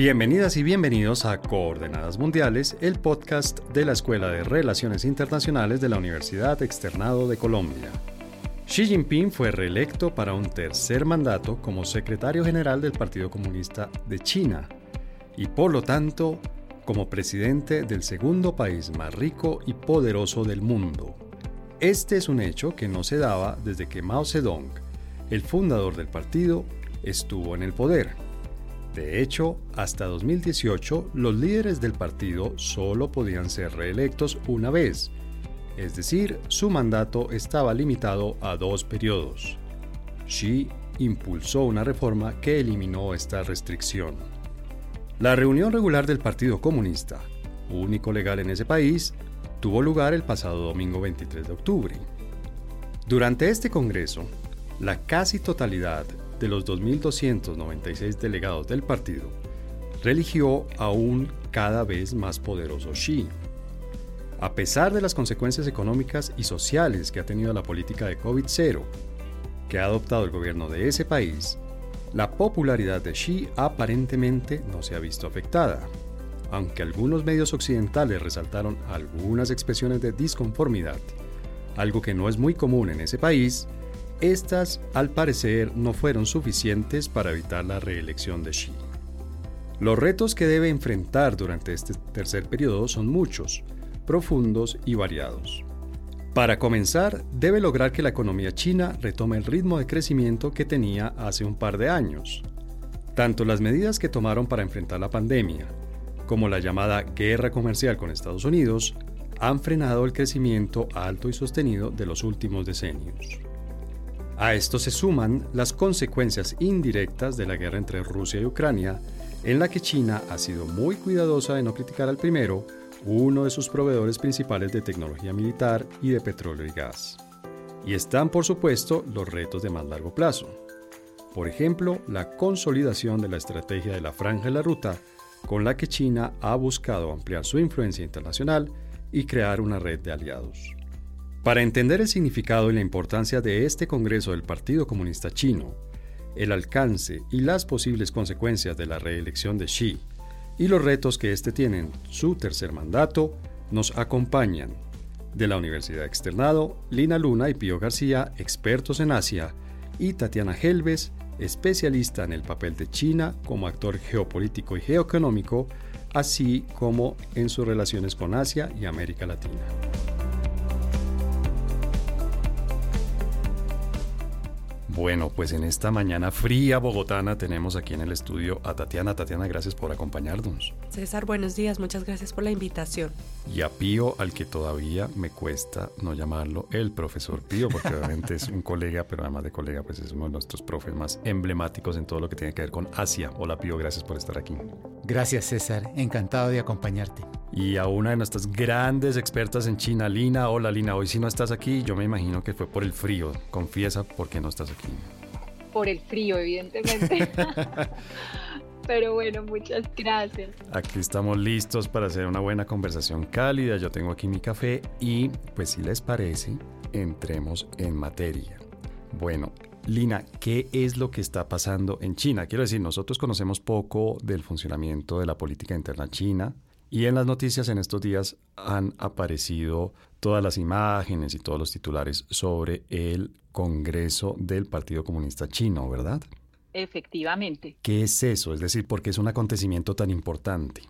Bienvenidas y bienvenidos a Coordenadas Mundiales, el podcast de la Escuela de Relaciones Internacionales de la Universidad Externado de Colombia. Xi Jinping fue reelecto para un tercer mandato como secretario general del Partido Comunista de China y por lo tanto como presidente del segundo país más rico y poderoso del mundo. Este es un hecho que no se daba desde que Mao Zedong, el fundador del partido, estuvo en el poder. De hecho, hasta 2018 los líderes del partido solo podían ser reelectos una vez, es decir, su mandato estaba limitado a dos periodos. Xi impulsó una reforma que eliminó esta restricción. La reunión regular del Partido Comunista, único legal en ese país, tuvo lugar el pasado domingo 23 de octubre. Durante este Congreso, la casi totalidad de los 2.296 delegados del partido religió a un cada vez más poderoso Xi. A pesar de las consecuencias económicas y sociales que ha tenido la política de COVID-0 que ha adoptado el gobierno de ese país, la popularidad de Xi aparentemente no se ha visto afectada. Aunque algunos medios occidentales resaltaron algunas expresiones de disconformidad, algo que no es muy común en ese país, estas al parecer no fueron suficientes para evitar la reelección de Xi. Los retos que debe enfrentar durante este tercer periodo son muchos, profundos y variados. Para comenzar, debe lograr que la economía china retome el ritmo de crecimiento que tenía hace un par de años. Tanto las medidas que tomaron para enfrentar la pandemia, como la llamada guerra comercial con Estados Unidos, han frenado el crecimiento alto y sostenido de los últimos decenios. A esto se suman las consecuencias indirectas de la guerra entre Rusia y Ucrania, en la que China ha sido muy cuidadosa de no criticar al primero, uno de sus proveedores principales de tecnología militar y de petróleo y gas. Y están, por supuesto, los retos de más largo plazo. Por ejemplo, la consolidación de la estrategia de la franja de la ruta con la que China ha buscado ampliar su influencia internacional y crear una red de aliados. Para entender el significado y la importancia de este Congreso del Partido Comunista Chino, el alcance y las posibles consecuencias de la reelección de Xi y los retos que éste tiene en su tercer mandato, nos acompañan de la Universidad Externado, Lina Luna y Pío García, expertos en Asia, y Tatiana Helves, especialista en el papel de China como actor geopolítico y geoeconómico, así como en sus relaciones con Asia y América Latina. Bueno, pues en esta mañana fría bogotana tenemos aquí en el estudio a Tatiana. Tatiana, gracias por acompañarnos. César, buenos días, muchas gracias por la invitación. Y a Pío, al que todavía me cuesta no llamarlo el profesor Pío, porque obviamente es un colega, pero además de colega, pues es uno de nuestros profes más emblemáticos en todo lo que tiene que ver con Asia. Hola Pío, gracias por estar aquí. Gracias César, encantado de acompañarte. Y a una de nuestras grandes expertas en China, Lina. Hola Lina, hoy si no estás aquí, yo me imagino que fue por el frío. Confiesa por qué no estás aquí. Por el frío, evidentemente. Pero bueno, muchas gracias. Aquí estamos listos para hacer una buena conversación cálida. Yo tengo aquí mi café y, pues si les parece, entremos en materia. Bueno, Lina, ¿qué es lo que está pasando en China? Quiero decir, nosotros conocemos poco del funcionamiento de la política interna china y en las noticias en estos días han aparecido todas las imágenes y todos los titulares sobre el Congreso del Partido Comunista Chino, ¿verdad? Efectivamente. ¿Qué es eso? Es decir, ¿por qué es un acontecimiento tan importante?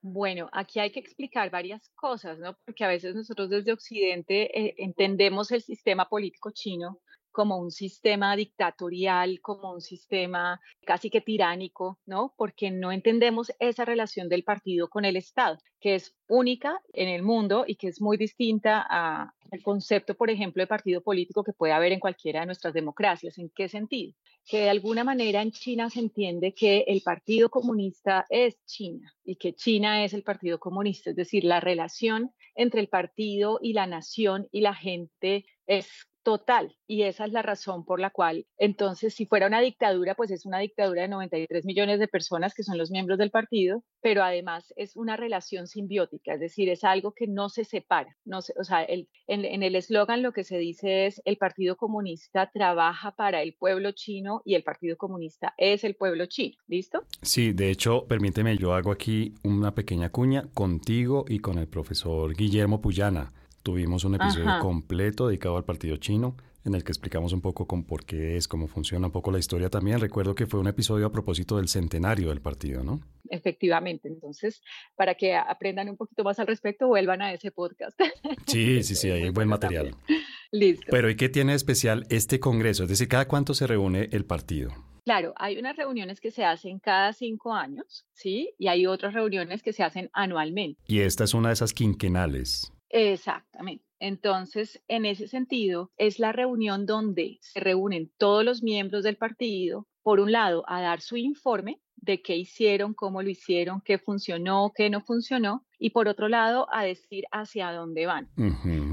Bueno, aquí hay que explicar varias cosas, ¿no? Porque a veces nosotros desde Occidente eh, entendemos el sistema político chino como un sistema dictatorial, como un sistema casi que tiránico, ¿no? Porque no entendemos esa relación del partido con el Estado, que es única en el mundo y que es muy distinta al concepto, por ejemplo, de partido político que puede haber en cualquiera de nuestras democracias. ¿En qué sentido? Que de alguna manera en China se entiende que el Partido Comunista es China y que China es el Partido Comunista, es decir, la relación entre el partido y la nación y la gente es total. Y esa es la razón por la cual, entonces, si fuera una dictadura, pues es una dictadura de 93 millones de personas que son los miembros del partido, pero además es una relación simbiótica, es decir, es algo que no se separa. No o sea, el, en, el eslogan lo que se dice es el Partido Comunista trabaja para el pueblo chino y el Partido Comunista es el pueblo chino. ¿Listo? Sí, de hecho, permíteme, yo hago aquí una pequeña cuña contigo y con el profesor Guillermo Puyana. Tuvimos un episodio completo dedicado al partido chino en el que explicamos un poco con por qué es, cómo funciona un poco la historia también. Recuerdo que fue un episodio a propósito del centenario del partido, ¿no? Efectivamente, entonces, para que aprendan un poquito más al respecto, vuelvan a ese podcast. Sí, sí, sí, hay buen material. Listo. Pero ¿y qué tiene especial este congreso? Es decir, ¿cada cuánto se reúne el partido? Claro, hay unas reuniones que se hacen cada cinco años, ¿sí? Y hay otras reuniones que se hacen anualmente. Y esta es una de esas quinquenales. Exactamente. Entonces, en ese sentido, es la reunión donde se reúnen todos los miembros del partido, por un lado, a dar su informe de qué hicieron, cómo lo hicieron, qué funcionó, qué no funcionó, y por otro lado, a decir hacia dónde van.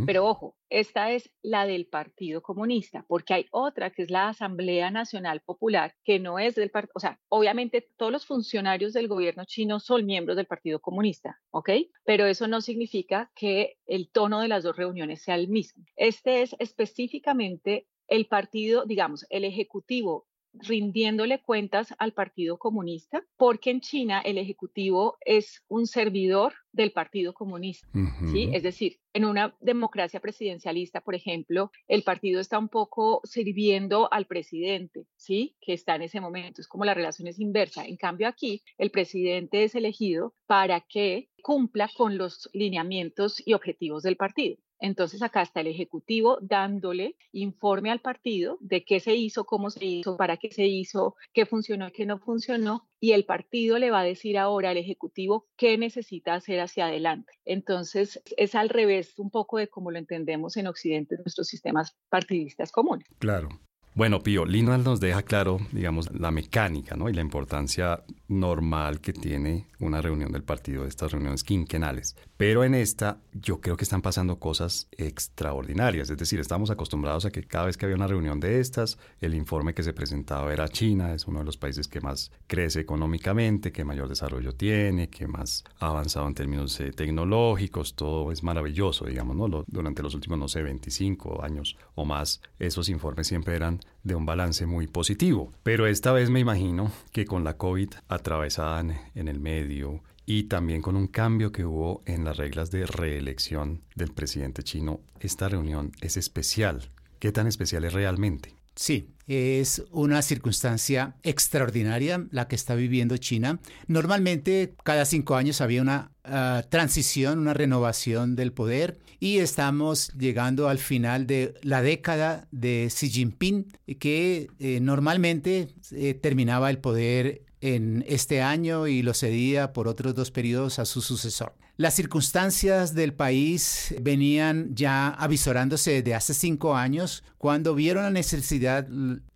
Pero ojo, esta es la del Partido Comunista, porque hay otra que es la Asamblea Nacional Popular, que no es del partido, o sea, obviamente todos los funcionarios del gobierno chino son miembros del Partido Comunista, ¿ok? Pero eso no significa que el tono de las dos reuniones sea el mismo. Este es específicamente el partido, digamos, el Ejecutivo rindiéndole cuentas al Partido Comunista, porque en China el Ejecutivo es un servidor del Partido Comunista, ¿sí? Es decir, en una democracia presidencialista, por ejemplo, el partido está un poco sirviendo al presidente, ¿sí? Que está en ese momento, es como la relación es inversa. En cambio aquí, el presidente es elegido para que cumpla con los lineamientos y objetivos del partido. Entonces acá está el Ejecutivo dándole informe al partido de qué se hizo, cómo se hizo, para qué se hizo, qué funcionó, qué no funcionó, y el partido le va a decir ahora al Ejecutivo qué necesita hacer hacia adelante. Entonces es al revés un poco de cómo lo entendemos en Occidente nuestros sistemas partidistas comunes. Claro. Bueno, Pío, Linal nos deja claro, digamos, la mecánica ¿no? y la importancia normal que tiene una reunión del partido, estas reuniones quinquenales. Pero en esta yo creo que están pasando cosas extraordinarias. Es decir, estamos acostumbrados a que cada vez que había una reunión de estas, el informe que se presentaba era China, es uno de los países que más crece económicamente, que mayor desarrollo tiene, que más ha avanzado en términos eh, tecnológicos, todo es maravilloso, digamos, ¿no? durante los últimos, no sé, 25 años o más, esos informes siempre eran de un balance muy positivo. Pero esta vez me imagino que con la COVID atravesada en el medio y también con un cambio que hubo en las reglas de reelección del presidente chino, esta reunión es especial. ¿Qué tan especial es realmente? Sí, es una circunstancia extraordinaria la que está viviendo China. Normalmente cada cinco años había una ah, transición, una renovación del poder y estamos llegando al final de la década de Xi Jinping que eh, normalmente eh, terminaba el poder en este año y lo cedía por otros dos periodos a su sucesor. Las circunstancias del país venían ya avisorándose desde hace cinco años cuando vieron la necesidad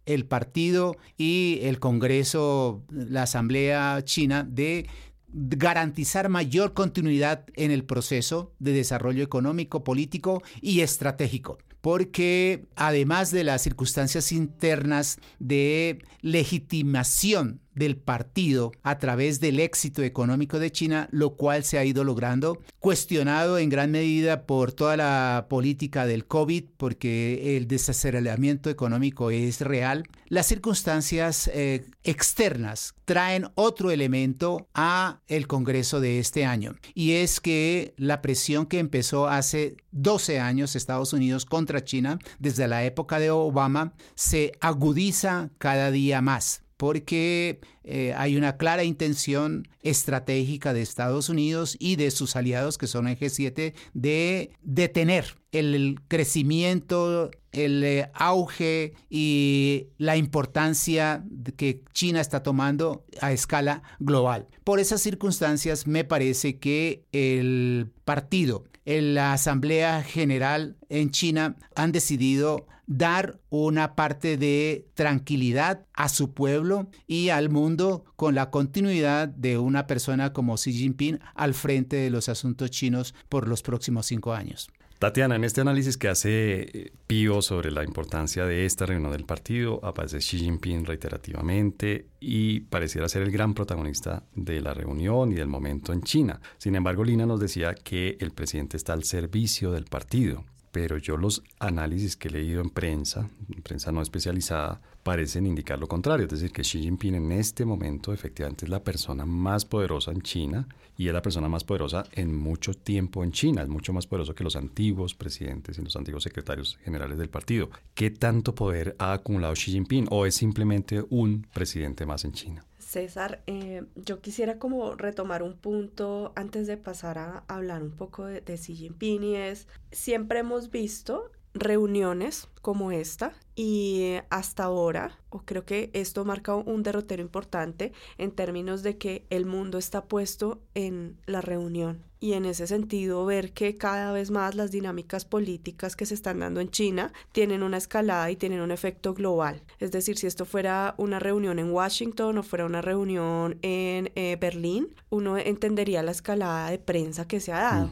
el partido y el Congreso, la Asamblea China, de garantizar mayor continuidad en el proceso de desarrollo económico, político y estratégico porque además de las circunstancias internas de legitimación del partido a través del éxito económico de China, lo cual se ha ido logrando, cuestionado en gran medida por toda la política del COVID, porque el desaceleramiento económico es real. Las circunstancias eh, externas traen otro elemento a el Congreso de este año, y es que la presión que empezó hace 12 años Estados Unidos contra China, desde la época de Obama, se agudiza cada día más porque eh, hay una clara intención estratégica de Estados Unidos y de sus aliados que son el G7 de detener el crecimiento, el eh, auge y la importancia que China está tomando a escala global. Por esas circunstancias me parece que el partido, la Asamblea General en China han decidido dar una parte de tranquilidad a su pueblo y al mundo con la continuidad de una persona como Xi Jinping al frente de los asuntos chinos por los próximos cinco años. Tatiana, en este análisis que hace eh, Pío sobre la importancia de esta reunión del partido, aparece Xi Jinping reiterativamente y pareciera ser el gran protagonista de la reunión y del momento en China. Sin embargo, Lina nos decía que el presidente está al servicio del partido pero yo los análisis que he leído en prensa, en prensa no especializada, parecen indicar lo contrario, es decir, que Xi Jinping en este momento efectivamente es la persona más poderosa en China y es la persona más poderosa en mucho tiempo en China, es mucho más poderoso que los antiguos presidentes y los antiguos secretarios generales del partido. ¿Qué tanto poder ha acumulado Xi Jinping o es simplemente un presidente más en China? César, eh, yo quisiera como retomar un punto antes de pasar a hablar un poco de, de Xi es, siempre hemos visto reuniones como esta y hasta ahora, o creo que esto marca un derrotero importante en términos de que el mundo está puesto en la reunión y en ese sentido ver que cada vez más las dinámicas políticas que se están dando en China tienen una escalada y tienen un efecto global. Es decir, si esto fuera una reunión en Washington o fuera una reunión en eh, Berlín, uno entendería la escalada de prensa que se ha dado.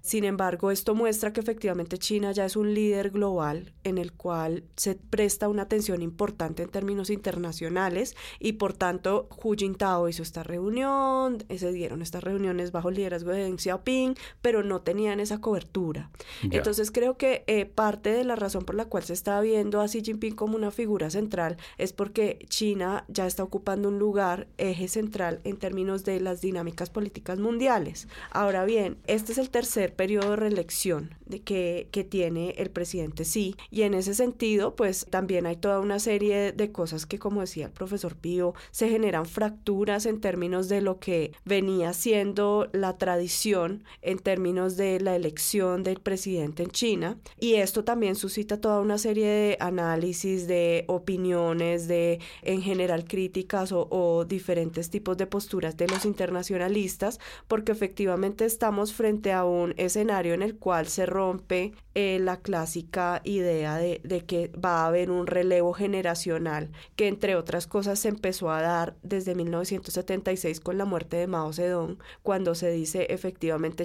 Sin embargo, esto muestra que efectivamente China ya es un líder global en el cual se presta una atención importante en términos internacionales y por tanto Hu Jintao hizo esta reunión, se dieron estas reuniones bajo liderazgo de Deng Xiaoping, pero no tenían esa cobertura. Entonces creo que eh, parte de la razón por la cual se está viendo a Xi Jinping como una figura central es porque China ya está ocupando un lugar eje central en términos de las dinámicas políticas mundiales. Ahora bien, este es el tercer periodo de reelección de que, que tiene el presidente Xi y en ese sentido pues también hay toda una serie de cosas que como decía el profesor Pío se generan fracturas en términos de lo que venía siendo la tradición en términos de la elección del presidente en China. Y esto también suscita toda una serie de análisis de opiniones de en general críticas o, diferentes tipos de posturas de los internacionalistas porque efectivamente estamos frente a un escenario en el cual se rompe eh, la clásica idea de, de, que va a haber un relevo generacional, que entre otras cosas se empezó a dar desde 1976 con la muerte de Mao Zedong, cuando se dice efectivamente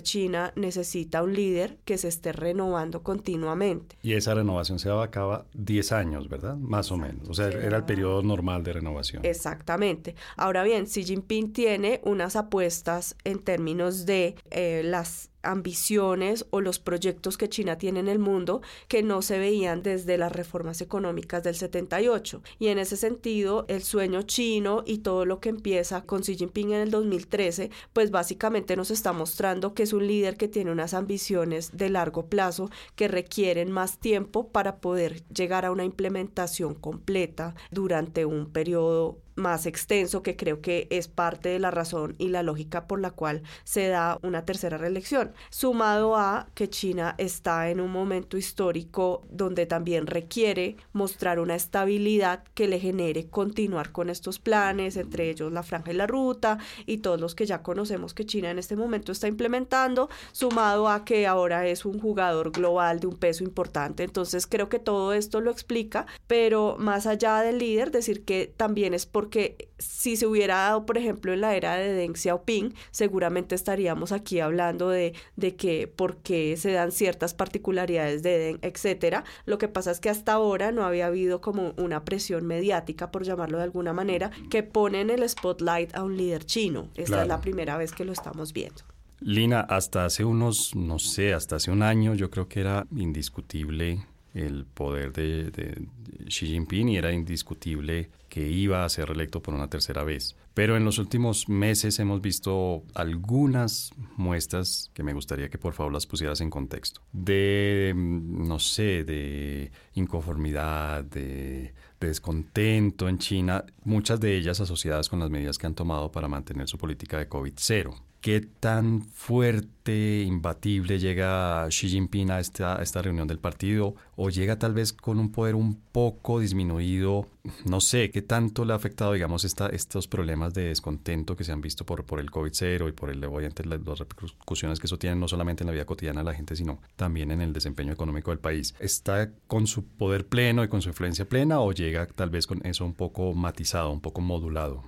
China necesita un líder que se esté renovando continuamente. Y esa renovación se acaba 10 años, ¿verdad? Más o menos. O sea, era el periodo normal de renovación. Exactamente. Ahora bien, Xi Jinping tiene unas apuestas en términos de eh, las ambiciones o los proyectos que China tiene en el mundo que no se veían desde las reformas económicas del 78. Y en ese sentido, el sueño chino y todo lo que empieza con Xi Jinping en el 2013, pues básicamente nos está mostrando que es un líder que tiene unas ambiciones de largo plazo que requieren más tiempo para poder llegar a una implementación completa durante un periodo más extenso que creo que es parte de la razón y la lógica por la cual se da una tercera reelección, sumado a que China está en un momento histórico donde también requiere mostrar una estabilidad que le genere continuar con estos planes, entre ellos la franja y la ruta y todos los que ya conocemos que China en este momento está implementando, sumado a que ahora es un jugador global de un peso importante. Entonces creo que todo esto lo explica, pero más allá del líder, decir que también es por porque si se hubiera dado, por ejemplo, en la era de Deng Xiaoping, seguramente estaríamos aquí hablando de, de que por qué se dan ciertas particularidades de Deng, etcétera. Lo que pasa es que hasta ahora no había habido como una presión mediática, por llamarlo de alguna manera, que pone en el spotlight a un líder chino. Esta es la primera vez que lo estamos viendo. Lina, hasta hace unos, no sé, hasta hace un año yo creo que era indiscutible el poder de, Xi Jinping y era indiscutible que iba a ser reelecto por una tercera vez. Pero en los últimos meses hemos visto algunas muestras que me gustaría que por favor las pusieras en contexto. De, no sé, de inconformidad, de, de descontento en China, muchas de ellas asociadas con las medidas que han tomado para mantener su política de COVID-0. ¿Qué tan fuerte, imbatible llega Xi Jinping a esta, esta reunión del partido? ¿O llega tal vez con un poder un poco disminuido? No sé, ¿qué tanto le ha afectado, digamos, esta, estos problemas de descontento que se han visto por, por el COVID-0 y por el, obviamente, las, las repercusiones que eso tiene no solamente en la vida cotidiana de la gente, sino también en el desempeño económico del país? ¿Está con su poder pleno y con su influencia plena o llega tal vez con eso un poco matizado, un poco modulado?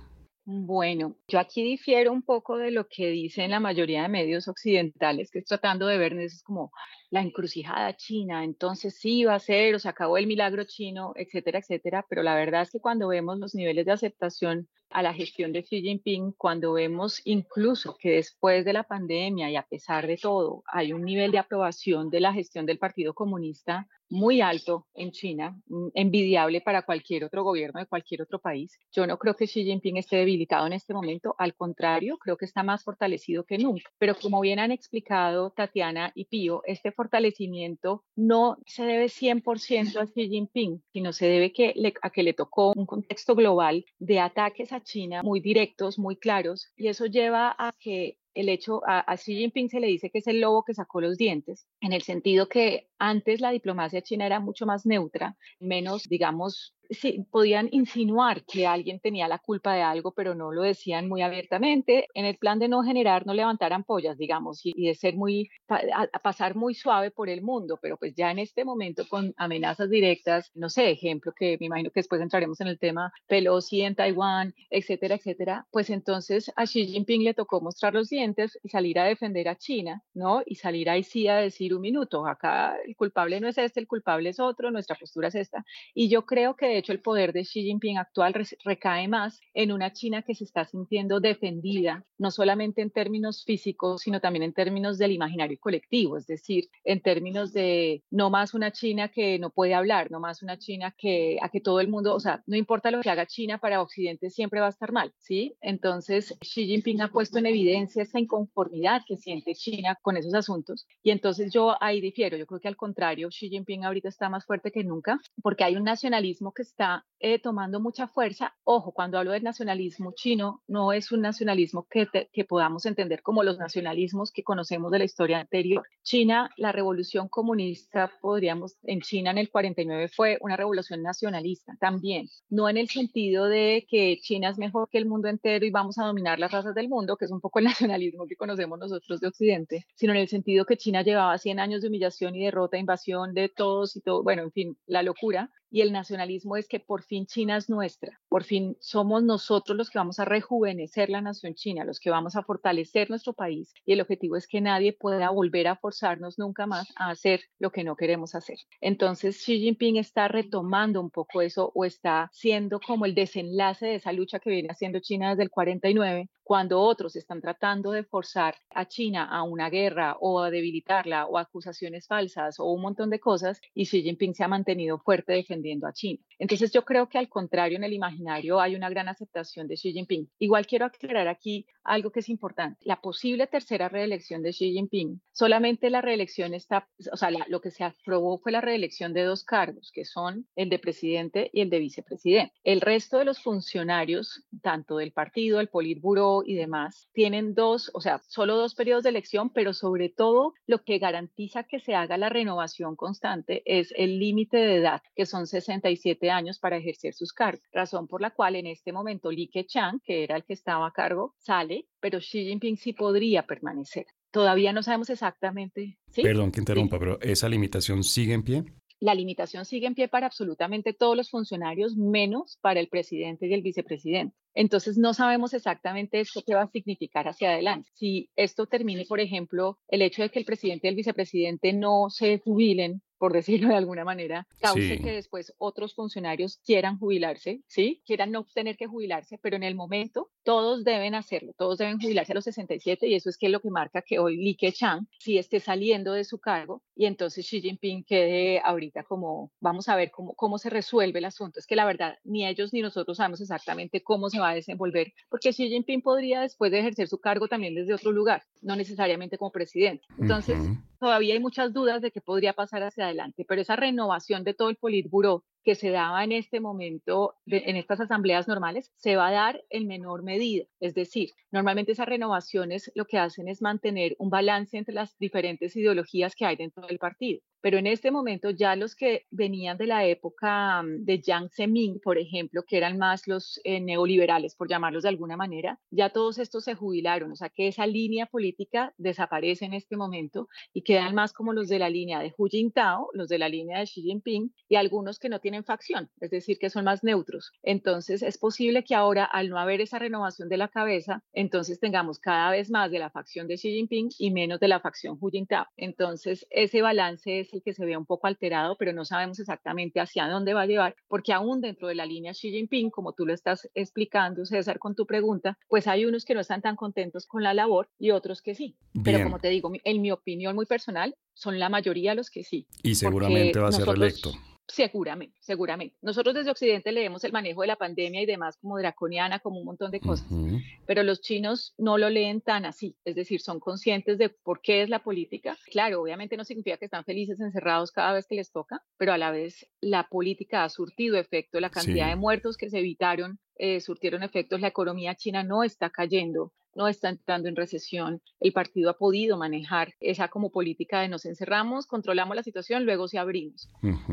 Bueno, yo aquí difiero un poco de lo que dicen la mayoría de medios occidentales, que es tratando de ver es como la encrucijada china, entonces sí va a ser o se acabó el milagro chino, etcétera, etcétera, pero la verdad es que cuando vemos los niveles de aceptación a la gestión de Xi Jinping, cuando vemos incluso que después de la pandemia y a pesar de todo, hay un nivel de aprobación de la gestión del Partido Comunista muy alto en China, mm, envidiable para cualquier otro gobierno de cualquier otro país. Yo no creo que Xi Jinping esté debilitado en este momento, al contrario, creo que está más fortalecido que nunca. Pero como bien han explicado Tatiana y Pío, este fortalecimiento no se debe 100% a Xi Jinping, sino se debe a que le tocó un contexto global de ataques a China muy directos, muy claros, y eso lleva a que el hecho, a, Xi Jinping se le dice que es el lobo que sacó los dientes, en el sentido que antes la diplomacia china era mucho más neutra, menos, digamos, sí, podían insinuar que alguien tenía la culpa de algo, pero no lo decían muy abiertamente, en el plan de no generar, no levantar ampollas, digamos, y, de ser muy, a, pasar muy suave por el mundo, pero pues ya en este momento con amenazas directas, no sé, ejemplo que me imagino que después entraremos en el tema Pelosi en Taiwán, etcétera, etcétera, pues entonces a Xi Jinping le tocó mostrar los dientes y salir a defender a China, ¿no? Y salir ahí sí a decir un minuto, acá el culpable no es este, el culpable es otro, nuestra postura es esta. Y yo creo que de hecho el poder de Xi Jinping actual recae más en una China que se está sintiendo defendida, no solamente en términos físicos, sino también en términos del imaginario colectivo, es decir, en términos de no más una China que no puede hablar, no más una China que a que todo el mundo, o sea, no importa lo que haga China para Occidente siempre va a estar mal, ¿sí? Entonces, Xi Jinping ha puesto en evidencia esa inconformidad que siente China con esos asuntos y entonces yo ahí difiero, yo creo que al contrario, Xi Jinping ahorita está más fuerte que nunca porque hay un nacionalismo que está eh, tomando mucha fuerza. Ojo, cuando hablo del nacionalismo chino, no es un nacionalismo que, que podamos entender como los nacionalismos que conocemos de la historia anterior. China, la revolución comunista, podríamos, en China en el 49 fue una revolución nacionalista también, no en el sentido de que China es mejor que el mundo entero y vamos a dominar las razas del mundo, que es un poco el nacionalismo que conocemos nosotros de Occidente, sino en el sentido que China llevaba 100 años de humillación y derrota, invasión de todos y todo, bueno, en fin, la locura, y el nacionalismo es que por fin China es nuestra, por fin somos nosotros los que vamos a rejuvenecer la nación china, los que vamos a fortalecer nuestro país y el objetivo es que nadie pueda volver a forzarnos nunca más a hacer lo que no queremos hacer. Entonces Xi Jinping está retomando un poco eso o está siendo como el desenlace de esa lucha que viene haciendo China desde el 49 cuando otros están tratando de forzar a China a una guerra o a debilitarla o acusaciones falsas o un montón de cosas y Xi Jinping se ha mantenido fuerte defendiendo a China. Entonces yo creo que al contrario en el imaginario hay una gran aceptación de Xi Jinping. Igual quiero aclarar aquí algo que es importante. La posible tercera reelección de Xi Jinping, solamente la reelección está, o sea, lo que se aprobó fue la reelección de dos cargos, que son el de presidente y el de vicepresidente. El resto de los funcionarios, tanto del partido, el Politburo, y demás, tienen dos, o sea, solo dos periodos de elección, pero sobre todo lo que garantiza que se haga la renovación constante es el límite de edad, que son 67 años para ejercer sus cargos, razón por la cual en este momento Li Keqiang, que era el que estaba a cargo, sale, pero Xi Jinping sí podría permanecer. Todavía no sabemos exactamente. Perdón que interrumpa, pero ¿esa limitación sigue en pie? la limitación sigue en pie para absolutamente todos los funcionarios, menos para el presidente y el vicepresidente. Entonces no sabemos exactamente esto qué va a significar hacia adelante. Si esto termine, por ejemplo, el hecho de que el presidente y el vicepresidente no se jubilen por decirlo de alguna manera, cause que después otros funcionarios quieran jubilarse, ¿sí? Quieran no tener que jubilarse, pero en el momento todos deben hacerlo, todos deben jubilarse a los 67 y eso es que es lo que marca que hoy Li Keqiang sí esté saliendo de su cargo y entonces Xi Jinping quede ahorita como, vamos a ver cómo, cómo se resuelve el asunto. Es que la verdad, ni ellos ni nosotros sabemos exactamente cómo se va a desenvolver, porque Xi Jinping podría después de ejercer su cargo también desde otro lugar, no necesariamente como presidente. Entonces, todavía hay muchas dudas de qué podría pasar hacia adelante, pero esa renovación de todo el Politburo que se daba en este momento, en estas asambleas normales, se va a dar en menor medida. Es decir, normalmente esas renovaciones lo que hacen es mantener un balance entre las diferentes ideologías que hay dentro del partido pero en este momento ya los que venían de la época mm, de Jiang Zemin, por ejemplo, que eran más los eh, neoliberales, por llamarlos de alguna manera, ya todos estos se jubilaron, o sea que esa línea política desaparece en este momento y quedan más como los de la línea de Hu Jintao, los de la línea de Xi Jinping y algunos que no tienen facción, es decir, que son más neutros. Entonces es posible que ahora, al no haber esa renovación de la cabeza, entonces tengamos cada vez más de la facción de Xi Jinping y menos de la facción Hu Jintao. Entonces ese balance es el que se ve un poco alterado, pero no sabemos exactamente hacia dónde va a llevar, porque aún dentro de la línea Xi Jinping, como tú lo estás explicando, César, con tu pregunta, pues hay unos que no están tan contentos con la labor y otros que sí. Pero como te digo, en mi opinión muy personal, son la mayoría los que sí. Y seguramente va a ser reelecto. Seguramente, seguramente. Nosotros desde Occidente leemos el manejo de la pandemia y demás como draconiana, como un montón de cosas, pero los chinos no lo leen tan así, es decir, son conscientes de por qué es la política. Claro, obviamente no significa que están felices encerrados cada vez que les toca, pero a la vez la política ha surtido efecto, la cantidad de muertos que se evitaron eh, surtieron efectos, la economía china no está cayendo, no está entrando en recesión. El partido ha podido manejar esa como política de nos encerramos, controlamos la situación, luego se abrimos.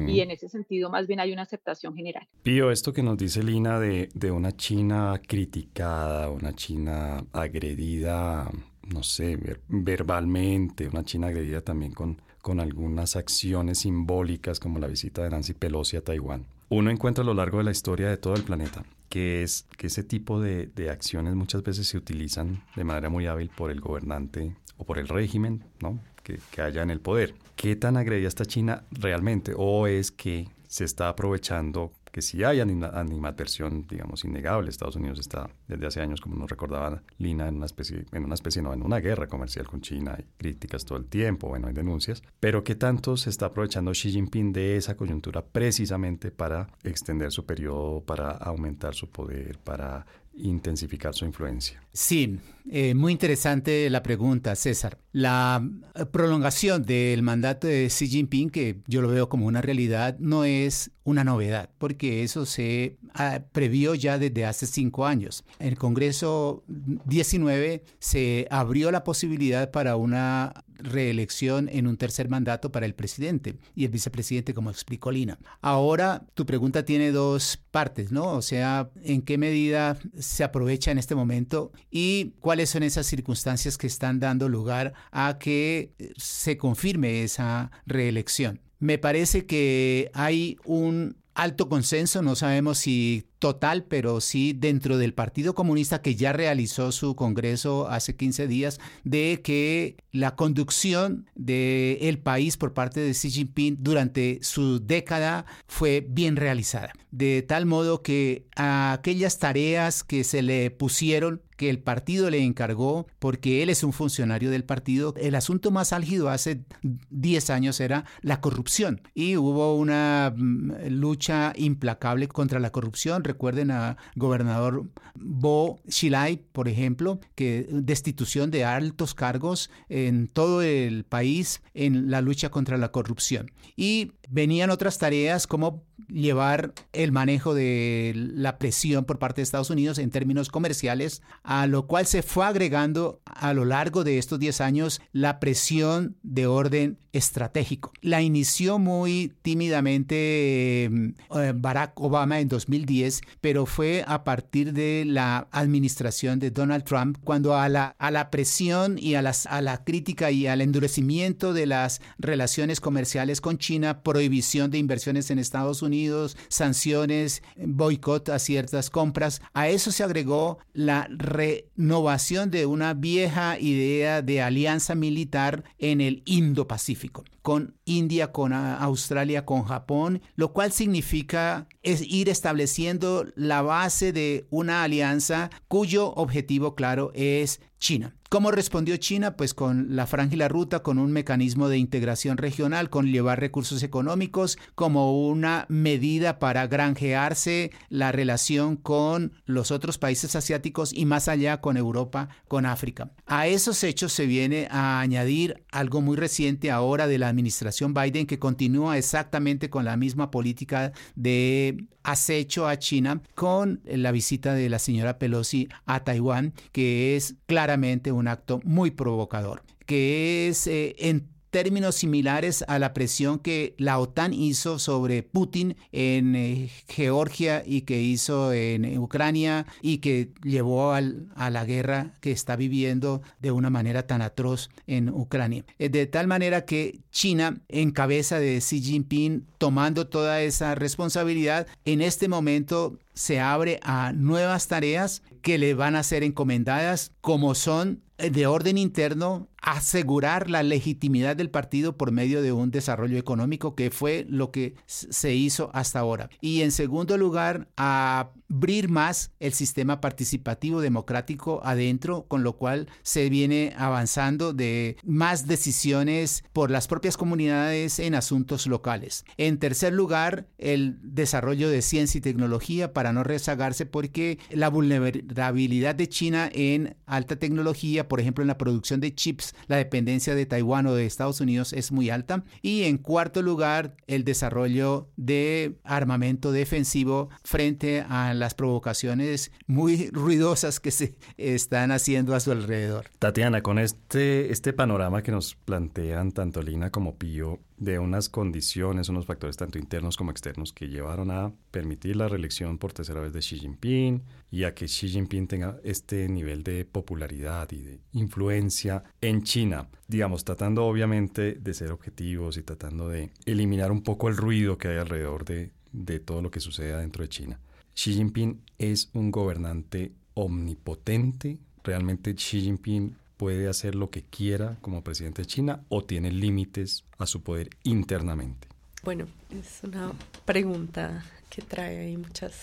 Y en ese sentido, más bien hay una aceptación general. Pío, esto que nos dice Lina de, de una China criticada, una China agredida, no sé, verbalmente, una China agredida también con, con algunas acciones simbólicas como la visita de Nancy Pelosi a Taiwán. Uno encuentra a lo largo de la historia de todo el planeta que es que ese tipo de, acciones muchas veces se utilizan de manera muy hábil por el gobernante o por el régimen ¿no? que, que haya en el poder. ¿Qué tan agredida está China realmente? ¿O es que se está aprovechando que si hay animadversión, digamos, innegable. Estados Unidos está desde hace años, como nos recordaba Lina, en una especie, en una especie, no, en una guerra comercial con China, hay críticas todo el tiempo, bueno, hay denuncias, pero ¿qué tanto se está aprovechando Xi Jinping de esa coyuntura precisamente para extender su periodo, para aumentar su poder, para intensificar su influencia. Sí, eh, muy interesante la pregunta, César. La eh, prolongación del mandato de Xi Jinping, que yo lo veo como una realidad, no es una novedad, porque eso se ah, previó ya desde hace cinco años. En el Congreso 19 se abrió la posibilidad para una reelección en un tercer mandato para el presidente y el vicepresidente, como explicó Lina. Ahora, tu pregunta tiene dos partes, ¿no? O sea, ¿en qué medida se aprovecha en este momento y cuáles son esas circunstancias que están dando lugar a que se confirme esa reelección? Me parece que hay un alto consenso, no sabemos si total, pero sí dentro del Partido Comunista que ya realizó su congreso hace 15 días, de que la conducción del país por parte de Xi Jinping durante su década fue bien realizada. De tal modo que aquellas tareas que se le pusieron que el partido le encargó, porque él es un funcionario del partido, el asunto más álgido hace 10 años era la corrupción y hubo una mm, lucha implacable contra la corrupción Recuerden a gobernador Bo Xilai, por ejemplo, que destitución de altos cargos en todo el país en la lucha contra la corrupción. Y venían otras tareas como llevar el manejo de la presión por parte de Estados Unidos en términos comerciales, a lo cual se fue agregando a lo largo de estos 10 años la presión de orden estratégico. La inició muy tímidamente eh, Barack Obama en 2010, pero fue a partir de la administración de Donald Trump cuando a la, a la presión y a, las, a la crítica y al endurecimiento de las relaciones comerciales con China, prohibición de inversiones en Estados Unidos, sanciones, boicot a ciertas compras, a eso se agregó la renovación de una vieja idea de alianza militar en el Indo-Pacífico con India, con Australia, con Japón, lo cual significa es ir estableciendo la base de una alianza cuyo objetivo claro es China. ¿Cómo respondió China? Pues con la franja y la ruta, con un mecanismo de integración regional, con llevar recursos económicos como una medida para granjearse la relación con los otros países asiáticos y más allá con Europa, con África. A esos hechos se viene a añadir algo muy reciente ahora de la administración Biden que continúa exactamente con la misma política de acecho a China con la visita de la señora Pelosi a Taiwán, que es claramente un acto muy provocador, que es eh, en términos similares a la presión que la OTAN hizo sobre Putin en eh, Georgia y que hizo en Ucrania y que llevó al, a la guerra que está viviendo de una manera tan atroz en Ucrania. Eh, de tal manera que China, en cabeza de Xi Jinping, tomando toda esa responsabilidad, en este momento se abre a nuevas tareas que le van a ser encomendadas, como son de orden interno asegurar la legitimidad del partido por medio de un desarrollo económico que fue lo que se hizo hasta ahora. Y en segundo lugar, abrir más el sistema participativo democrático adentro, con lo cual se viene avanzando de más decisiones por las propias comunidades en asuntos locales. En tercer lugar, el desarrollo de ciencia y tecnología no rezagarse porque la vulnerabilidad de China en alta tecnología, por ejemplo en la producción de chips, la dependencia de Taiwán o de Estados Unidos es muy alta. Y en cuarto lugar, el desarrollo de armamento defensivo frente a las provocaciones muy ruidosas que se están haciendo a su alrededor. Tatiana, con este, este panorama que nos plantean tanto Lina como Pío, de unas condiciones, unos factores tanto internos como externos que llevaron a permitir la reelección por tercera vez de Xi Jinping y a que Xi Jinping tenga este nivel de popularidad y de influencia en China, digamos, tratando obviamente de ser objetivos y tratando de eliminar un poco el ruido que hay alrededor de, de todo lo que sucede dentro de China. Xi Jinping es un gobernante omnipotente. Realmente Xi Jinping puede hacer lo que quiera como presidente de China o tiene límites a su poder internamente? Bueno, es una pregunta que trae ahí muchas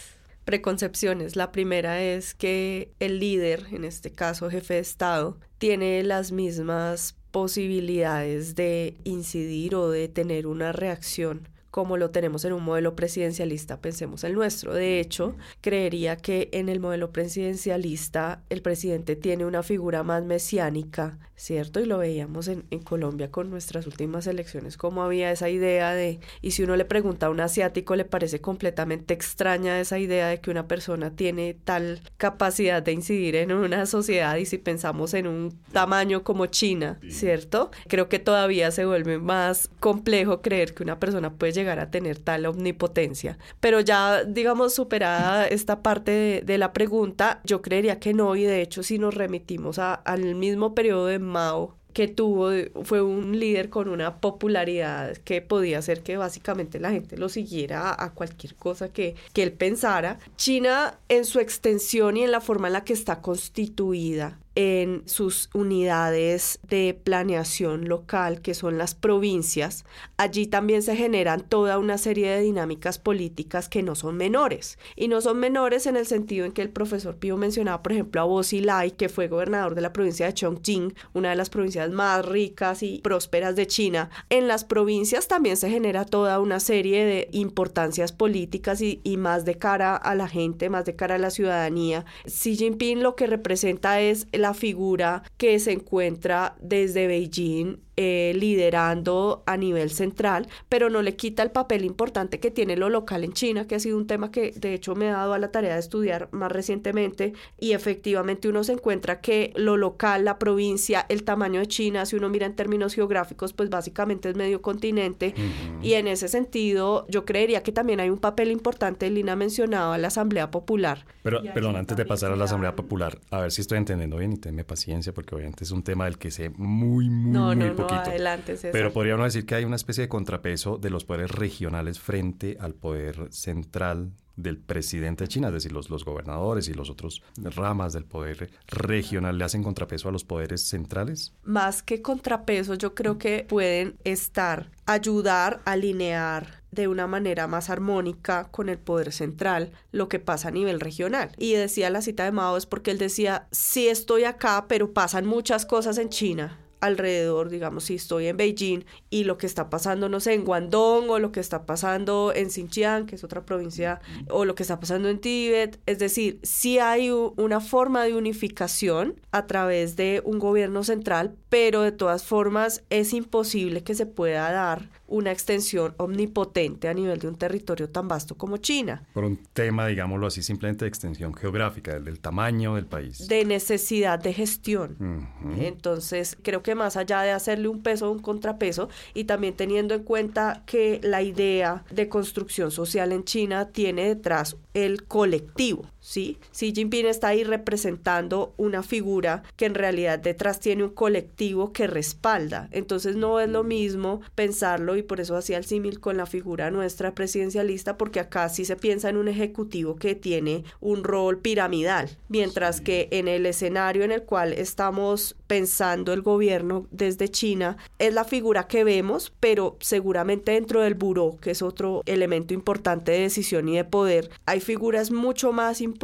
preconcepciones. La primera es que el líder, en este caso jefe de Estado, tiene las mismas posibilidades de incidir o de tener una reacción como lo tenemos en un modelo presidencialista, pensemos el nuestro. De hecho, creería que en el modelo presidencialista el presidente tiene una figura más mesiánica, ¿cierto? Y lo veíamos en, en Colombia con nuestras últimas elecciones, como había esa idea de, y si uno le pregunta a un asiático, le parece completamente extraña esa idea de que una persona tiene tal capacidad de incidir en una sociedad y si pensamos en un tamaño como China, ¿cierto? Creo que todavía se vuelve más complejo creer que una persona puede llegar a tener tal omnipotencia. Pero ya, digamos, superada esta parte de, la pregunta, yo creería que no, y de hecho si nos remitimos al mismo periodo de Mao, que tuvo, fue un líder con una popularidad que podía hacer que básicamente la gente lo siguiera a, cualquier cosa que, que él pensara. China en su extensión y en la forma en la que está constituida en sus unidades de planeación local, que son las provincias, allí también se generan toda una serie de dinámicas políticas que no son menores. Y no son menores en el sentido en que el profesor Pío mencionaba, por ejemplo, a Bo Lai, que fue gobernador de la provincia de Chongqing, una de las provincias más ricas y prósperas de China. En las provincias también se genera toda una serie de importancias políticas y, y más de cara a la gente, más de cara a la ciudadanía. Xi Jinping lo que representa es la figura que se encuentra desde Beijing eh, liderando a nivel central, pero no le quita el papel importante que tiene lo local en China, que ha sido un tema que de hecho me ha dado a la tarea de estudiar más recientemente. Y efectivamente uno se encuentra que lo local, la provincia, el tamaño de China, si uno mira en términos geográficos, pues básicamente es medio continente. Y en ese sentido yo creería que también hay un papel importante, Lina mencionaba la Asamblea Popular. Pero, perdón, antes de pasar a la Asamblea Popular, a ver si estoy entendiendo bien y tenme paciencia porque obviamente es un tema del que sé muy, muy, muy poco adelante, Pero podríamos decir que hay una especie de contrapeso de los poderes regionales frente al poder central del presidente de China, es decir, los, los gobernadores y los otros ramas del poder regional le hacen contrapeso a los poderes centrales? Más que contrapeso, yo creo que pueden estar, ayudar a alinear de una manera más armónica con el poder central lo que pasa a nivel regional. Y decía la cita de Mao es porque él decía, sí estoy acá, pero pasan muchas cosas en China alrededor, digamos, si estoy en Beijing y lo que está pasando, no sé, en Guangdong o lo que está pasando en Xinjiang, que es otra provincia, o lo que está pasando en Tíbet. Es decir, sí hay una forma de unificación a través de un gobierno central, pero de todas formas es imposible que se pueda dar una extensión omnipotente a nivel de un territorio tan vasto como China. Por un tema, digámoslo así, simplemente de extensión geográfica, del tamaño del país. De necesidad de gestión. Entonces, creo que más allá de hacerle un peso o un contrapeso, y también teniendo en cuenta que la idea de construcción social en China tiene detrás el colectivo, ¿sí? Xi Jinping está ahí representando una figura que en realidad detrás tiene un colectivo que respalda. Entonces no es lo mismo pensarlo y por eso hacía el símil con la figura nuestra presidencialista porque acá sí se piensa en un ejecutivo que tiene un rol piramidal, mientras que en el escenario en el cual estamos pensando el gobierno desde China es la figura que vemos, pero seguramente dentro del buró, que es otro elemento importante de decisión y de poder, hay figuras mucho más importantes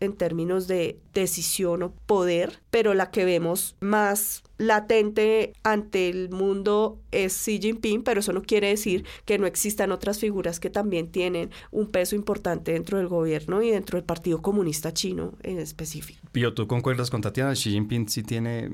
en términos de decisión o poder, pero la que vemos más latente ante el mundo es Xi Jinping, pero eso no quiere decir que no existan otras figuras que también tienen un peso importante dentro del gobierno y dentro del Partido Comunista Chino en específico. Pío, ¿tú concuerdas con Tatiana? Xi Jinping sí tiene,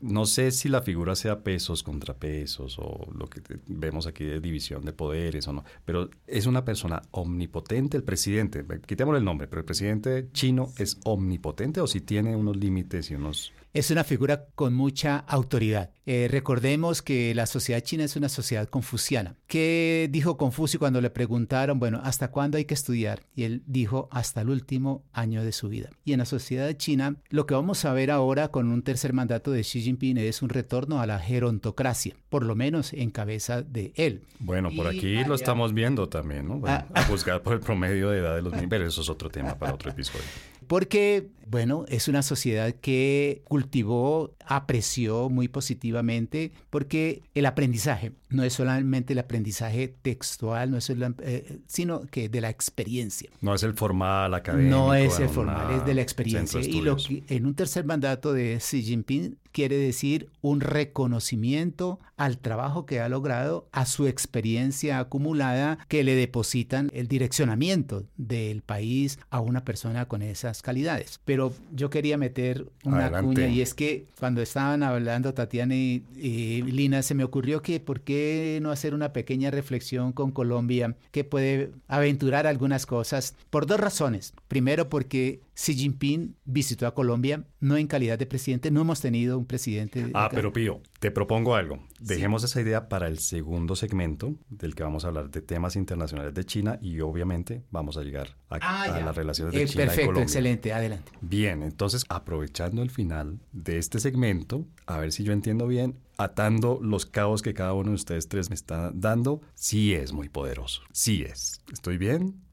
no sé si la figura sea pesos contra pesos o lo que vemos aquí de división de poderes o no, pero es una persona omnipotente, el presidente, quitémosle el nombre, pero el presidente chino es omnipotente o si tiene unos límites y unos es una figura con mucha autoridad. Eh, recordemos que la sociedad china es una sociedad confuciana. ¿Qué dijo Confucio cuando le preguntaron, bueno, ¿hasta cuándo hay que estudiar? Y él dijo, hasta el último año de su vida. Y en la sociedad china, lo que vamos a ver ahora con un tercer mandato de Xi Jinping es un retorno a la gerontocracia, por lo menos en cabeza de él. Bueno, por aquí lo estamos viendo también, ¿no? Bueno, ah. a juzgar por el promedio de edad de los niveles, eso es otro tema para otro episodio. Porque, bueno, es una sociedad que cultivó, apreció muy positivamente, porque el aprendizaje no es solamente el aprendizaje textual, no es eh, sino que de la experiencia. No es el formal académico. No es el formal, es de la experiencia. Y lo que en un tercer mandato de Xi Jinping quiere decir un reconocimiento al trabajo que ha logrado, a su experiencia acumulada, que le depositan el direccionamiento del país a una persona con esas calidades. Pero yo quería meter una cuña y es que cuando estaban hablando Tatiana y, y, Lina, se me ocurrió que por qué no hacer una pequeña reflexión con Colombia que puede aventurar algunas cosas por dos razones. Primero porque Xi Jinping visitó a Colombia, no en calidad de presidente, no hemos tenido un presidente. Ah, pero Pío, te propongo algo. Dejemos esa idea para el segundo segmento, del que vamos a hablar de temas internacionales de China y obviamente vamos a llegar a, ah, las relaciones de eh, China perfecto, y Colombia. excelente, adelante. Bien, entonces aprovechando el final de este segmento, a ver si yo entiendo bien, atando los cabos que cada uno de ustedes tres me está dando, sí es muy poderoso, sí es. ¿Estoy bien?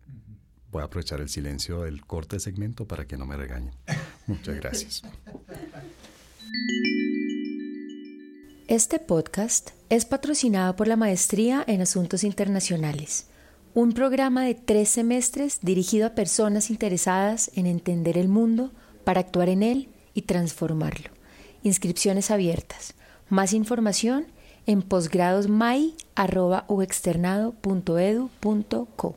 Voy a aprovechar el silencio del corte segmento para que no me regañen. Muchas gracias. Este podcast es patrocinado por la Maestría en Asuntos Internacionales, un programa de tres semestres dirigido a personas interesadas en entender el mundo para actuar en él y transformarlo. Inscripciones abiertas. Más información en posgradosmai.uexternado.edu.co.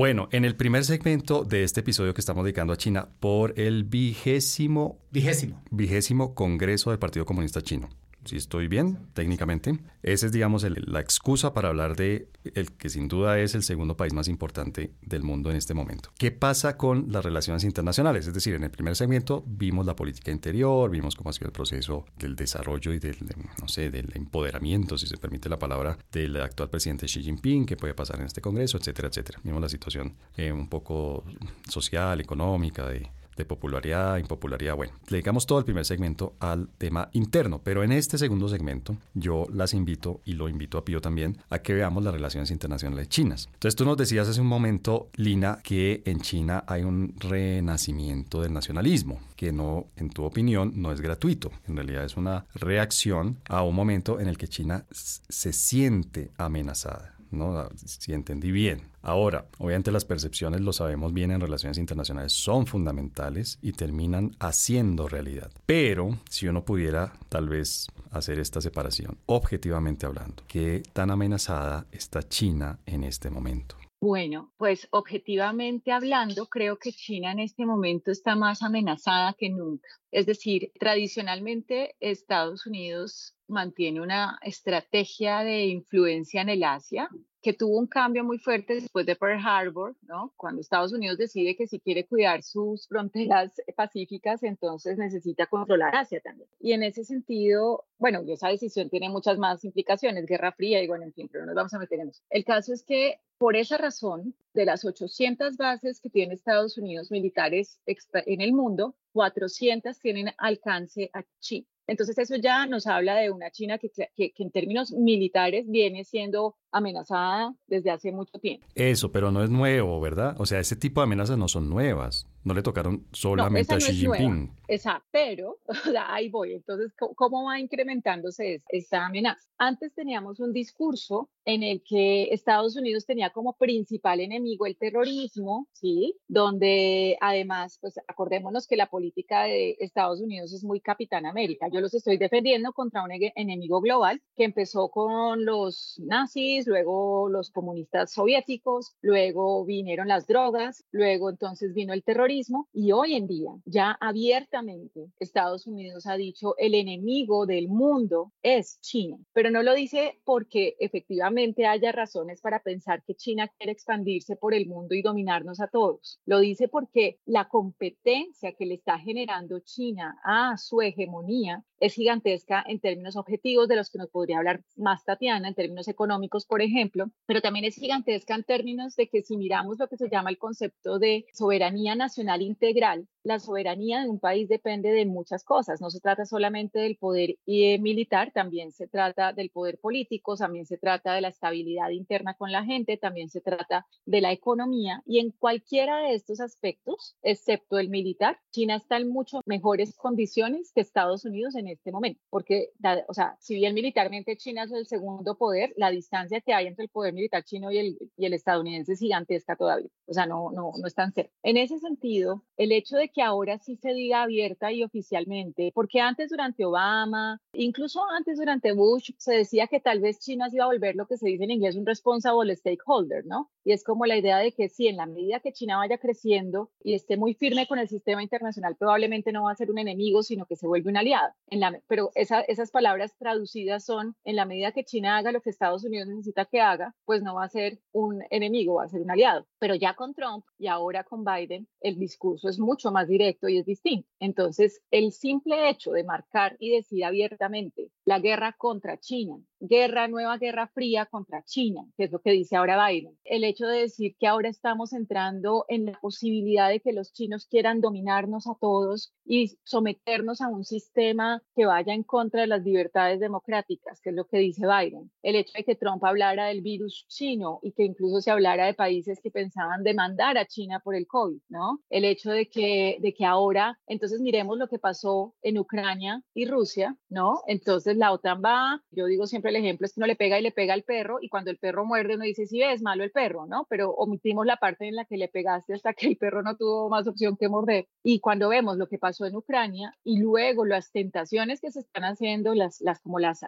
Bueno, en el primer segmento de este episodio que estamos dedicando a China por el vigésimo, vigésimo. vigésimo Congreso del Partido Comunista Chino si estoy bien técnicamente. Esa es, digamos, la excusa para hablar de el que sin duda es el segundo país más importante del mundo en este momento. ¿Qué pasa con las relaciones internacionales? Es decir, en el primer segmento vimos la política interior, vimos cómo ha sido el proceso del desarrollo y del, no sé, del empoderamiento, si se permite la palabra, del actual presidente Xi Jinping, qué puede pasar en este Congreso, etcétera, etcétera. Vimos la situación eh, un poco social, económica, de de popularidad, impopularidad. Bueno, le dedicamos todo el primer segmento al tema interno, pero en este segundo segmento yo las invito y lo invito a Pío también a que veamos las relaciones internacionales chinas. Entonces tú nos decías hace un momento, Lina, que en China hay un renacimiento del nacionalismo, que no, en tu opinión, no es gratuito. En realidad es una reacción a un momento en el que China se siente amenazada. ¿No? Si entendí bien. Ahora, obviamente las percepciones, lo sabemos bien en relaciones internacionales, son fundamentales y terminan haciendo realidad. Pero si uno pudiera tal vez hacer esta separación, objetivamente hablando, ¿qué tan amenazada está China en este momento? Bueno, pues objetivamente hablando, creo que China en este momento está más amenazada que nunca. Es decir, tradicionalmente Estados Unidos mantiene una estrategia de influencia en el Asia que tuvo un cambio muy fuerte después de Pearl Harbor, ¿no? Cuando Estados Unidos decide que si quiere cuidar sus fronteras pacíficas, entonces necesita controlar Asia también. Y en ese sentido, bueno, esa decisión tiene muchas más implicaciones, Guerra Fría y bueno, en fin, pero no nos vamos a meter en eso. El caso es que por esa razón, de las 800 bases que tiene Estados Unidos militares en el mundo, 400 tienen alcance a China. Entonces eso ya nos habla de una China que, que, en términos militares viene siendo amenazada desde hace mucho tiempo. Eso, pero no es nuevo, ¿verdad? O sea, ese tipo de amenazas no son nuevas, no le tocaron solamente a Xi Jinping. Exacto, pero ahí voy. Entonces, ¿cómo va incrementándose esta amenaza? Antes teníamos un discurso en el que Estados Unidos tenía como principal enemigo el terrorismo, ¿sí? Donde además, pues acordémonos que la política de Estados Unidos es muy Capitán América. Yo los estoy defendiendo contra un enemigo global que empezó con los nazis, luego los comunistas soviéticos, luego vinieron las drogas, luego entonces vino el terrorismo y hoy en día ya abiertamente Estados Unidos ha dicho el enemigo del mundo es China, pero no lo dice porque efectivamente haya razones para pensar que China quiere expandirse por el mundo y dominarnos a todos. Lo dice porque la competencia que le está generando China a su hegemonía es gigantesca en términos objetivos de los que nos podría hablar más Tatiana, en términos económicos, por ejemplo, pero también es gigantesca en términos de que si miramos lo que se llama el concepto de soberanía nacional integral, la soberanía de un país depende de muchas cosas. No se trata solamente del poder eh, militar, también se trata del poder político, también se trata de la estabilidad interna con la gente, también se trata de la economía. Y en cualquiera de estos aspectos, excepto el militar, China está en mucho mejores condiciones que Estados Unidos en este momento. Porque, o sea, si bien militarmente China es el segundo poder, la distancia que hay entre el poder militar chino y el, y el estadounidense es gigantesca todavía. O sea, no, no, no es tan cerca. En ese sentido, el hecho de que ahora sí se diga abierta y oficialmente, porque antes durante Obama, incluso antes durante Bush, se decía que tal vez China se iba a volver lo que se dice en inglés un responsible stakeholder, ¿no? Y es como la idea de que sí, en la medida que China vaya creciendo y esté muy firme con el sistema internacional, probablemente no va a ser un enemigo, sino que se vuelve un aliado. En la, pero esas palabras traducidas son, en la medida que China haga lo que Estados Unidos necesita que haga, pues no va a ser un enemigo, va a ser un aliado. Pero ya con Trump y ahora con Biden, el discurso es mucho más directo y es distinto. Entonces, el simple hecho de marcar y decir abiertamente la guerra contra China, guerra, nueva guerra fría contra China, que es lo que dice ahora Biden, el hecho de decir que ahora estamos entrando en la posibilidad de que los chinos quieran dominarnos a todos y someternos a un sistema que vaya en contra de las libertades democráticas, que es lo que dice Biden, el hecho de que Trump hablara del virus chino y que incluso se hablara de países que pensaban demandar a China por el COVID, ¿no? El hecho de que, de que ahora, entonces miremos lo que pasó en Ucrania y Rusia, ¿no? Entonces la OTAN va, yo digo siempre el ejemplo es que uno le pega y le pega al perro y cuando el perro muerde uno dice, sí, es malo el perro, ¿no? Pero omitimos la parte en la que le pegaste hasta que el perro no tuvo más opción que morder. Y cuando vemos lo que pasó en Ucrania y luego las tentaciones que se están haciendo, las, las como las,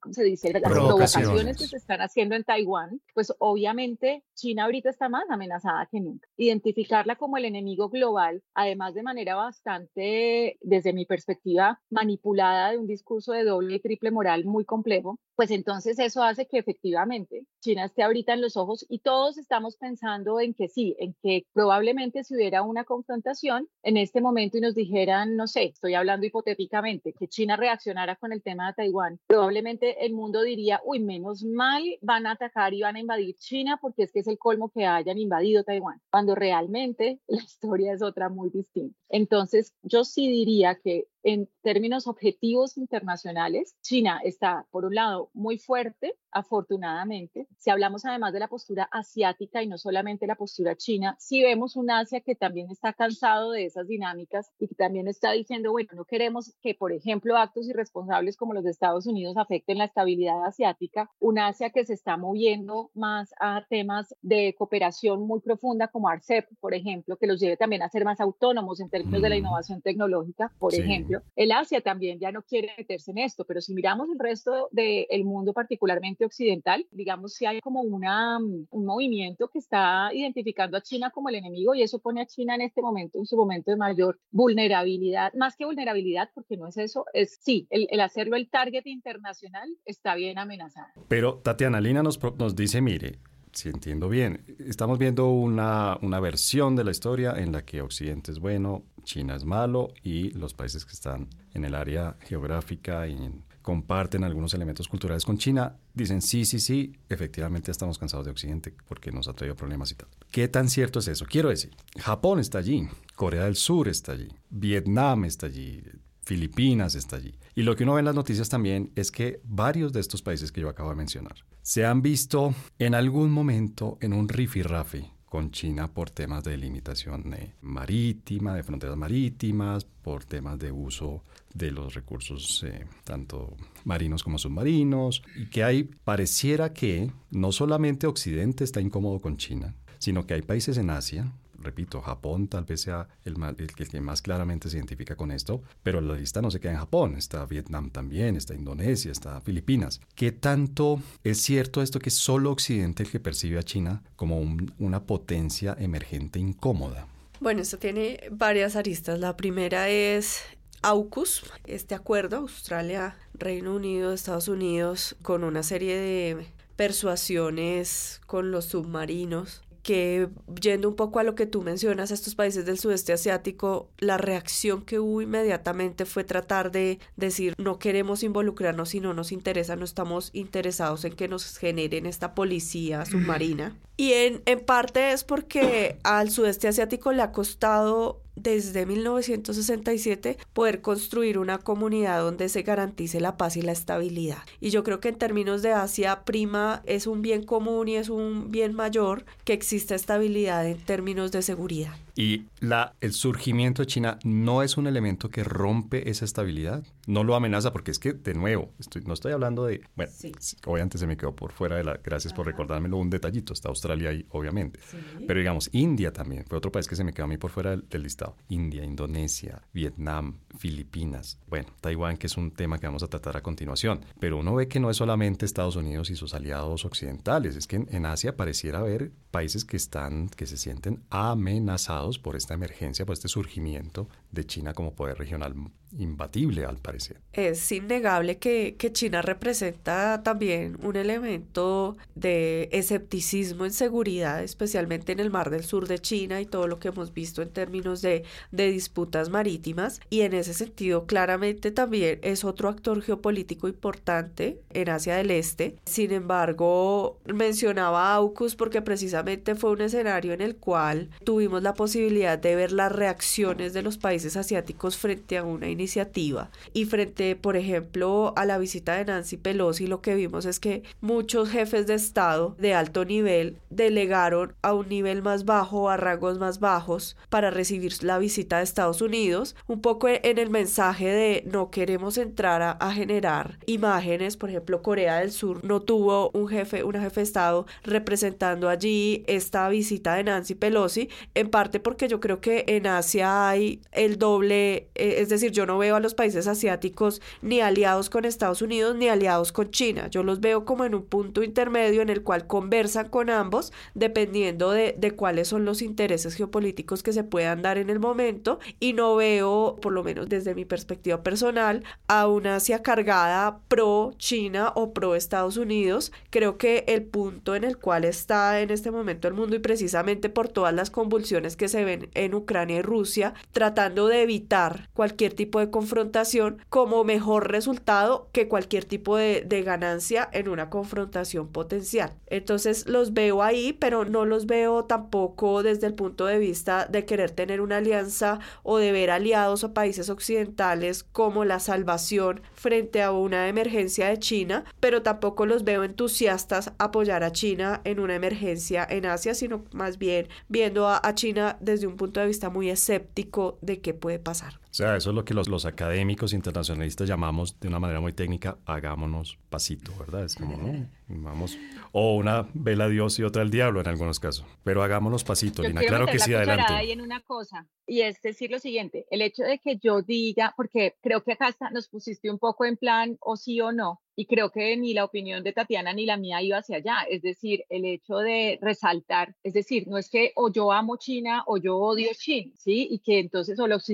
¿cómo se dice? Las provocaciones que se están haciendo en Taiwán, pues obviamente China ahorita está más amenazada que nunca. Identificarla como el enemigo global, además de manera bastante, desde mi perspectiva, manipulada de un discurso de doble y triple moral muy complejo, pues entonces eso hace que efectivamente China esté ahorita en los ojos y todos estamos pensando en que sí, en que probablemente si hubiera una confrontación en este momento y nos dijeran, no sé, estoy hablando hipotéticamente, que China reaccionara con el tema de Taiwán, probablemente el mundo diría, uy, menos mal van a atacar y van a invadir China porque es que es el colmo que hayan invadido Taiwán, cuando realmente la historia es otra muy distinta. Entonces, yo sí diría que en términos objetivos internacionales, China está, por un lado, muy fuerte, afortunadamente. Si hablamos además de la postura asiática y no solamente la postura china, si vemos un Asia que también está cansado de esas dinámicas y que también está diciendo, bueno, no queremos que, por ejemplo, actos irresponsables como los de Estados Unidos afecten la estabilidad asiática, un Asia que se está moviendo más a temas de cooperación muy profunda como ARCEP, por ejemplo, que los lleve también a ser más autónomos en términos de la mm. innovación tecnológica, por ejemplo. El Asia también ya no quiere meterse en esto, pero si miramos el resto del el mundo particularmente occidental, digamos, si hay como una, un movimiento que está identificando a China como el enemigo y eso pone a China en este momento, en su momento de mayor vulnerabilidad, más que vulnerabilidad, porque no es eso, es sí, el, el hacerlo el target internacional está bien amenazado. Pero Tatiana Lina nos, nos dice, mire, si entiendo bien, estamos viendo una, una, versión de la historia en la que Occidente es bueno, China es malo y los países que están en el área geográfica y comparten algunos elementos culturales con China dicen sí, sí, sí, efectivamente estamos cansados de Occidente porque nos ha traído problemas y tal. ¿Qué tan cierto es eso? Quiero decir, Japón está allí, Corea del Sur está allí, Vietnam está allí, Filipinas está allí. Y lo que uno ve en las noticias también es que varios de estos países que yo acabo de mencionar se han visto en algún momento en un rifirrafe con China por temas de limitación eh, marítima, de fronteras marítimas, por temas de uso de los recursos eh, tanto marinos como submarinos, y que hay, pareciera que no solamente Occidente está incómodo con China, sino que hay países en Asia repito, Japón tal vez sea el, que más claramente se identifica con esto, pero la lista no se queda en Japón, está Vietnam también, está Indonesia, está Filipinas. ¿Qué tanto es cierto esto que solo Occidente el que percibe a China como una potencia emergente incómoda? Bueno, esto tiene varias aristas. La primera es AUKUS, este acuerdo Australia, Reino Unido, Estados Unidos, con una serie de persuasiones con los submarinos que yendo un poco a lo que tú mencionas, a estos países del sudeste asiático, la reacción que hubo inmediatamente fue tratar de decir no queremos involucrarnos si no nos interesa, no estamos interesados en que nos generen esta policía submarina. Y en, en parte es porque al sudeste asiático le ha costado desde 1967 poder construir una comunidad donde se garantice la paz y la estabilidad. Y yo creo que en términos de Asia prima es un bien común y es un bien mayor que exista estabilidad en términos de seguridad. Y la, el surgimiento de China no es un elemento que rompe esa estabilidad, no lo amenaza, porque es que, de nuevo, estoy, no estoy hablando de, bueno, sí. obviamente se me quedó por fuera de la, gracias por recordármelo, un detallito, está Australia ahí, obviamente, sí. pero digamos, India también, fue otro país que se me quedó a mí por fuera del, del listado, India, Indonesia, Vietnam, Filipinas, bueno, Taiwán, que es un tema que vamos a tratar a continuación, pero uno ve que no es solamente Estados Unidos y sus aliados occidentales, es que en, en Asia pareciera haber países que están, que se sienten amenazados por esta emergencia, por este surgimiento de China como poder regional imbatible, al parecer. Es innegable que, que, China representa también un elemento de escepticismo en seguridad, especialmente en el Mar del Sur de China y todo lo que hemos visto en términos de, de disputas marítimas. Y en ese sentido, claramente también es otro actor geopolítico importante en Asia del Este. Sin embargo, mencionaba AUKUS porque precisamente fue un escenario en el cual tuvimos la posibilidad de ver las reacciones de los países asiáticos frente a una iniciativa y frente, por ejemplo, a la visita de Nancy Pelosi, lo que vimos es que muchos jefes de Estado de alto nivel delegaron a un nivel más bajo, a rangos más bajos, para recibir la visita de Estados Unidos, un poco en el mensaje de no queremos entrar a, a generar imágenes, por ejemplo, Corea del Sur no tuvo un jefe, una jefe de Estado representando allí esta visita de Nancy Pelosi, en parte porque yo creo que en Asia hay el doble, eh, es decir, yo no veo a los países asiáticos ni aliados con Estados Unidos ni aliados con China, yo los veo como en un punto intermedio en el cual conversan con ambos dependiendo de, de cuáles son los intereses geopolíticos que se puedan dar en el momento y no veo, por lo menos desde mi perspectiva personal, a una Asia cargada pro China o pro Estados Unidos. Creo que el punto en el cual está en este momento el mundo y precisamente por todas las convulsiones que se ven en Ucrania y Rusia, tratando de evitar cualquier tipo de confrontación como mejor resultado que cualquier tipo de, de, ganancia en una confrontación potencial. Entonces los veo ahí, pero no los veo tampoco desde el punto de vista de querer tener una alianza o de ver aliados a países occidentales como la salvación frente a una emergencia de China, pero tampoco los veo entusiastas apoyar a China en una emergencia en Asia, sino más bien viendo a, a China desde un punto de vista muy escéptico de qué puede pasar. O sea, eso es lo que los, los, académicos internacionalistas llamamos de una manera muy técnica, hagámonos pasito, ¿verdad? Es como, ¿no? Vamos. O una vela a Dios y otra al diablo en algunos casos. Pero hagámonos pasito, Lina. Claro que sí, adelante. ahí en una cosa. Y es decir lo siguiente, el hecho de que yo diga, porque creo que acá nos pusiste un poco en plan o sí o no, y creo que ni la opinión de Tatiana ni la mía iba hacia allá. Es decir, el hecho de resaltar, es decir, no es que o yo amo China o yo odio China, ¿sí? Y que entonces o los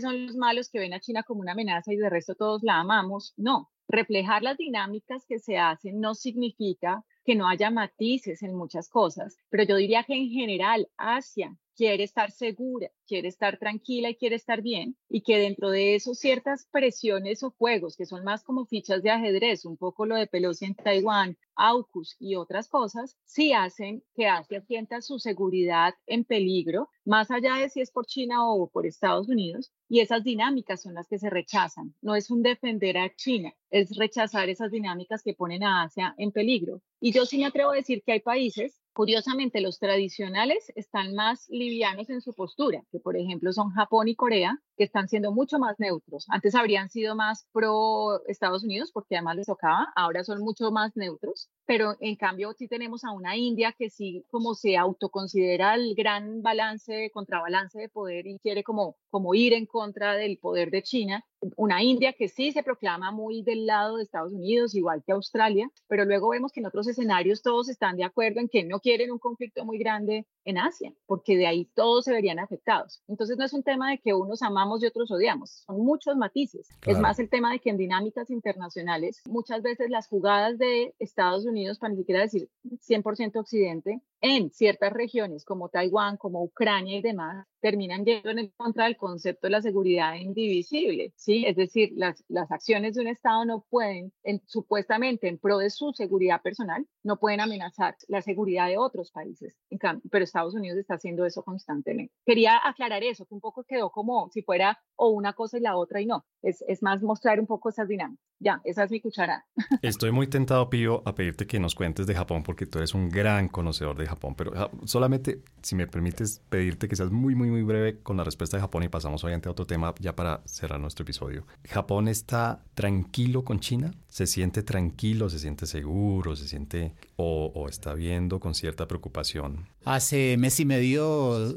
son los malos que ven a China como una amenaza y de resto todos la amamos. No, reflejar las dinámicas que se hacen no significa que no haya matices en muchas cosas, pero yo diría que en general Asia quiere estar segura, quiere estar tranquila y quiere estar bien, y que dentro de eso ciertas presiones o juegos que son más como fichas de ajedrez, un poco lo de Pelosi en Taiwán, AUKUS y otras cosas, sí hacen que Asia sienta su seguridad en peligro, más allá de si es por China o por Estados Unidos, y esas dinámicas son las que se rechazan. No es un defender a China, es rechazar esas dinámicas que ponen a Asia en peligro. Yo sí me atrevo a decir que hay países Curiosamente, los tradicionales están más livianos en su postura, que por ejemplo son Japón y Corea, que están siendo mucho más neutros. Antes habrían sido más pro Estados Unidos porque además les tocaba, ahora son mucho más neutros, pero en cambio sí tenemos a una India que sí como se autoconsidera el gran balance, contrabalance de poder y quiere como, como ir en contra del poder de China. Una India que sí se proclama muy del lado de Estados Unidos, igual que Australia, pero luego vemos que en otros escenarios todos están de acuerdo en que no quieren un conflicto muy grande en Asia, porque de ahí todos se verían afectados. Entonces no es un tema de que unos amamos y otros odiamos, son muchos matices. Es más el tema de que en dinámicas internacionales muchas veces las jugadas de Estados Unidos, para ni siquiera decir 100% occidente, en ciertas regiones como Taiwán, como Ucrania y demás, terminan yendo en contra del concepto de la seguridad indivisible, ¿sí? Es decir, las, las acciones de un Estado no pueden, supuestamente en pro de su seguridad personal, no pueden amenazar la seguridad de otros países, en cambio, pero Estados Unidos está haciendo eso constantemente. Quería aclarar eso, que un poco quedó como si fuera o una cosa y la otra y no, es, es más mostrar un poco esas dinámicas. Ya, esa es mi cucharada. Estoy muy tentado, Pío, a pedirte que nos cuentes de Japón porque tú eres un gran conocedor de Japón, pero ah, solamente, si me permites, pedirte que seas muy, muy, muy breve con la respuesta de Japón y pasamos obviamente a otro tema ya para cerrar nuestro episodio. ¿Japón está tranquilo con China? ¿Se siente tranquilo, se siente seguro, se siente o, o está viendo con cierta preocupación? Hace mes y medio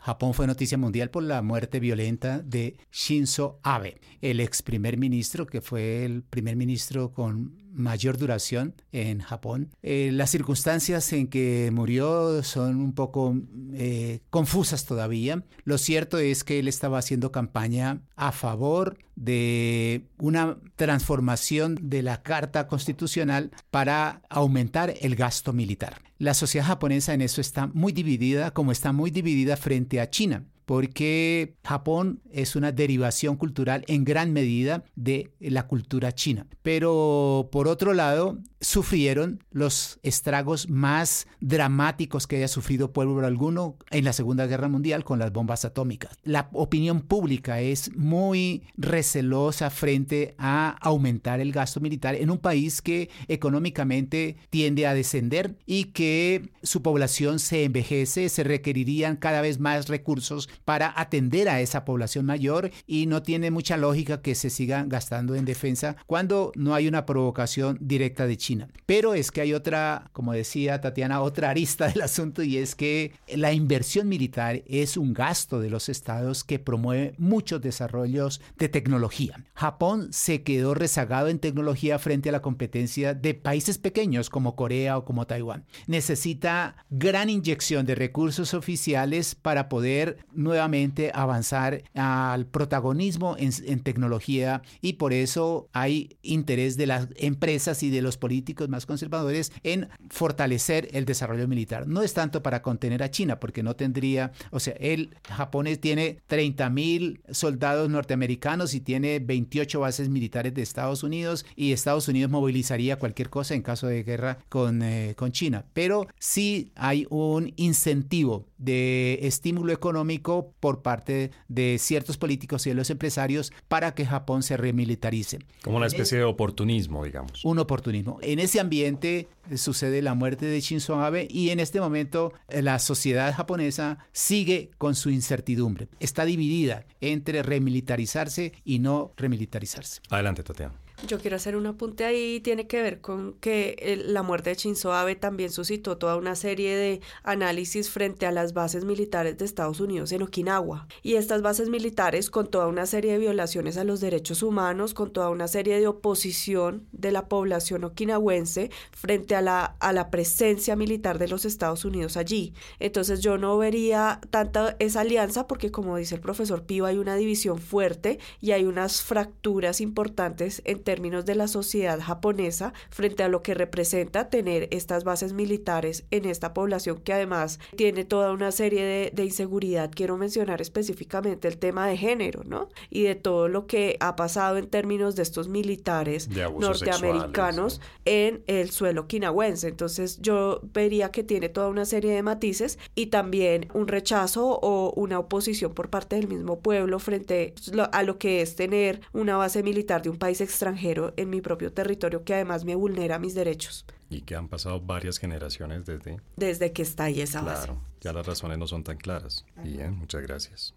Japón fue noticia mundial por la muerte violenta de Shinzo Abe, el ex primer ministro, que fue el primer ministro con mayor duración en Japón. Eh, las circunstancias en que murió son un poco eh, confusas todavía. Lo cierto es que él estaba haciendo campaña a favor de una transformación de la Carta Constitucional para aumentar el gasto militar. La sociedad japonesa en eso está muy dividida, como está muy dividida frente a China porque Japón es una derivación cultural en gran medida de la cultura china. Pero por otro lado, sufrieron los estragos más dramáticos que haya sufrido pueblo alguno en la Segunda Guerra Mundial con las bombas atómicas. La opinión pública es muy recelosa frente a aumentar el gasto militar en un país que económicamente tiende a descender y que su población se envejece, se requerirían cada vez más recursos para atender a esa población mayor y no tiene mucha lógica que se siga gastando en defensa cuando no hay una provocación directa de China. Pero es que hay otra, como decía Tatiana, otra arista del asunto y es que la inversión militar es un gasto de los estados que promueve muchos desarrollos de tecnología. Japón se quedó rezagado en tecnología frente a la competencia de países pequeños como Corea o como Taiwán. Necesita gran inyección de recursos oficiales para poder nuevamente avanzar al protagonismo en, tecnología y por eso hay interés de las empresas y de los políticos más conservadores en fortalecer el desarrollo militar. No es tanto para contener a China, porque no tendría, o sea, el Japón tiene 30 mil soldados norteamericanos y tiene 28 bases militares de Estados Unidos y Estados Unidos movilizaría cualquier cosa en caso de guerra con, eh, con China. Pero sí hay un incentivo de estímulo económico por parte de ciertos políticos y de los empresarios para que Japón se remilitarice. Como una especie de oportunismo, digamos. Un oportunismo. En ese ambiente sucede la muerte de Shinzo Abe y en este momento eh, la sociedad japonesa sigue con su incertidumbre. Está dividida entre remilitarizarse y no remilitarizarse. Adelante, Tatiana. Yo quiero hacer un apunte ahí, tiene que ver con que la muerte de Shinzo Abe también suscitó toda una serie de análisis frente a las bases militares de Estados Unidos en Okinawa. Y estas bases militares con toda una serie de violaciones a los derechos humanos, con toda una serie de oposición de la población okinawense frente a la, a la presencia militar de los Estados Unidos allí. Entonces yo no vería tanta esa alianza porque como dice el profesor Pío hay una división fuerte y hay unas fracturas importantes en términos de la sociedad japonesa frente a lo que representa tener estas bases militares en esta población que además tiene toda una serie de, de inseguridad. Quiero mencionar específicamente el tema de género, ¿no? Y de todo lo que ha pasado en términos de estos militares norteamericanos en el suelo quinahuense. Entonces yo vería que tiene toda una serie de matices y también un rechazo o una oposición por parte del mismo pueblo frente a lo que es tener una base militar de un país extranjero en mi propio territorio que además me vulnera mis derechos. Y que han pasado varias generaciones desde... Desde que está ahí esa base. Claro, ya las razones no son tan claras. Bien, muchas gracias.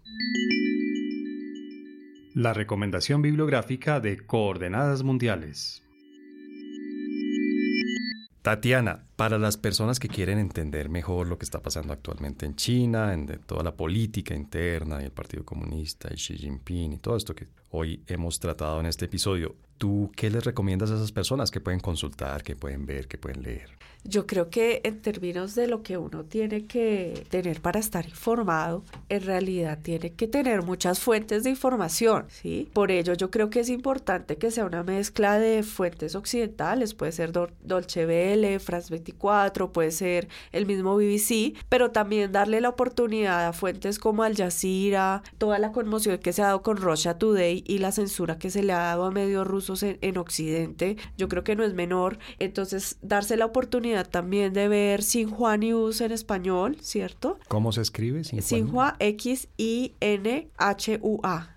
La recomendación bibliográfica de Coordenadas Mundiales. Tatiana, para las personas que quieren entender mejor lo que está pasando actualmente en China, en toda la política interna y el Partido Comunista y Xi Jinping y todo esto que hoy hemos tratado en este episodio, ¿tú qué les recomiendas a esas personas que pueden consultar, que pueden ver, que pueden leer? Yo creo que en términos de lo que uno tiene que tener para estar informado, en realidad tiene que tener muchas fuentes de información, ¿sí? Por ello yo creo que es importante que sea una mezcla de fuentes occidentales, puede ser Dolce Vele, France 24, puede ser el mismo BBC, pero también darle la oportunidad a fuentes como Al Jazeera, toda la conmoción que se ha dado con Russia Today y la censura que se le ha dado a medios rusos en, en Occidente, yo creo que no es menor, entonces darse la oportunidad también de ver Xinhua News en español, ¿cierto? ¿Cómo se escribe? Xinhua, X-I-N-H-U-A, Xinhua.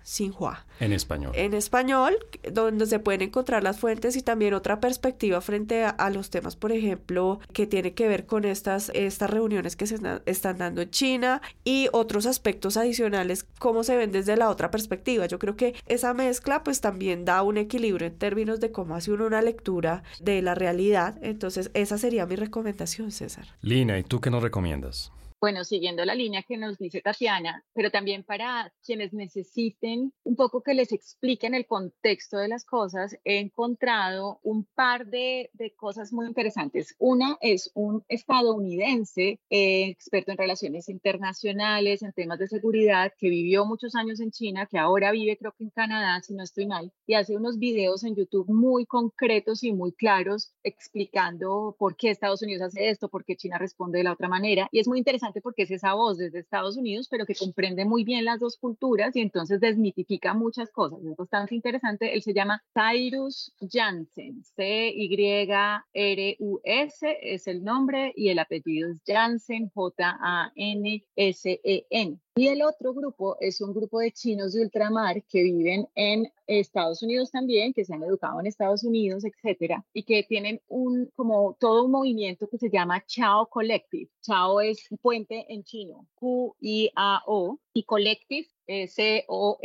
En español. En español, donde se pueden encontrar las fuentes y también otra perspectiva frente a, los temas, por ejemplo, que tiene que ver con estas, estas reuniones que se están dando en China y otros aspectos adicionales, cómo se ven desde la otra perspectiva. Yo creo que esa mezcla pues también da un equilibrio en términos de cómo hace uno una lectura de la realidad. Entonces, esa sería mi recomendación, César. Lina, ¿y tú qué nos recomiendas? Bueno, siguiendo la línea que nos dice Tatiana, pero también para quienes necesiten un poco que les expliquen el contexto de las cosas, he encontrado un par de, cosas muy interesantes. Una es un estadounidense, eh, experto en relaciones internacionales, en temas de seguridad, que vivió muchos años en China, que ahora vive creo que en Canadá, si no estoy mal, y hace unos videos en YouTube muy concretos y muy claros explicando por qué Estados Unidos hace esto, por qué China responde de la otra manera. Y es muy interesante porque es esa voz desde Estados Unidos, pero que comprende muy bien las dos culturas y entonces desmitifica muchas cosas. Es bastante interesante. Él se llama Cyrus Jansen, C-Y-R-U-S es el nombre y el apellido es Jansen, J-A-N-S-E-N. Y el otro grupo es un grupo de chinos de ultramar que viven en Estados Unidos también, que se han educado en Estados Unidos, etcétera, y que tienen un, como todo un movimiento que se llama Chao Collective. Chao es puente en chino, Q-I-A-O, y Collective C-O-L-L-E-T-I-V-E.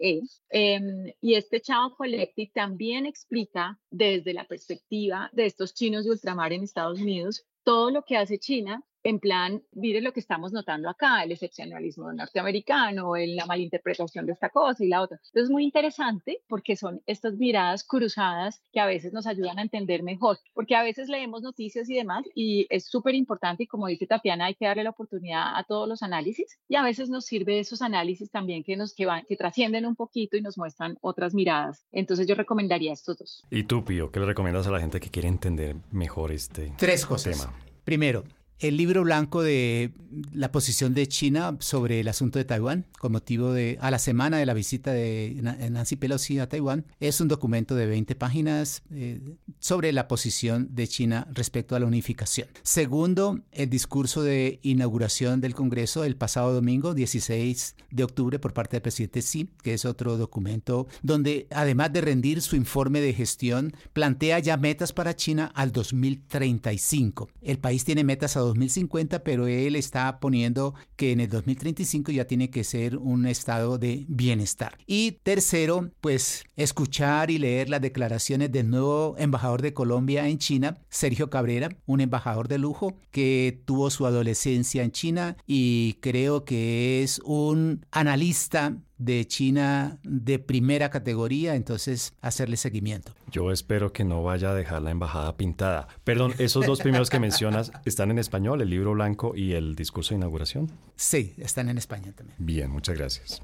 E. Em, y este Chao Collective también explica desde la perspectiva de estos chinos de ultramar en Estados Unidos todo lo que hace China en plan, mire lo que estamos notando acá, el excepcionalismo norteamericano, en la malinterpretación de esta cosa y la otra. Entonces es muy interesante porque son estas miradas cruzadas que a veces nos ayudan a entender mejor, porque a veces leemos noticias y demás y es súper importante y como dice Tatiana, hay que darle la oportunidad a todos los análisis y a veces nos sirve esos análisis también que nos que van, que trascienden un poquito y nos muestran otras miradas. Entonces yo recomendaría estos dos. ¿Y tú, Pío, qué le recomiendas a la gente que quiere entender mejor este Tres cosas. tema? Primero, el libro blanco de la posición de China sobre el asunto de Taiwán, con motivo de a la semana de la visita de Nancy Pelosi a Taiwán, es un documento de 20 páginas eh, sobre la posición de China respecto a la unificación. Segundo, el discurso de inauguración del Congreso el pasado domingo, 16 de octubre, por parte del presidente Xi, que es otro documento donde, además de rendir su informe de gestión, plantea ya metas para China al 2035. El país tiene metas a 2050, pero él está poniendo que en el 2035 ya tiene que ser un estado de bienestar. Y tercero, pues escuchar y leer las declaraciones del nuevo embajador de Colombia en China, Sergio Cabrera, un embajador de lujo que tuvo su adolescencia en China y creo que es un analista de China de primera categoría, entonces hacerle seguimiento. Yo espero que no vaya a dejar la embajada pintada. Perdón, esos dos primeros que mencionas están en español, el libro blanco y el discurso de inauguración. Sí, están en español también. Bien, muchas gracias.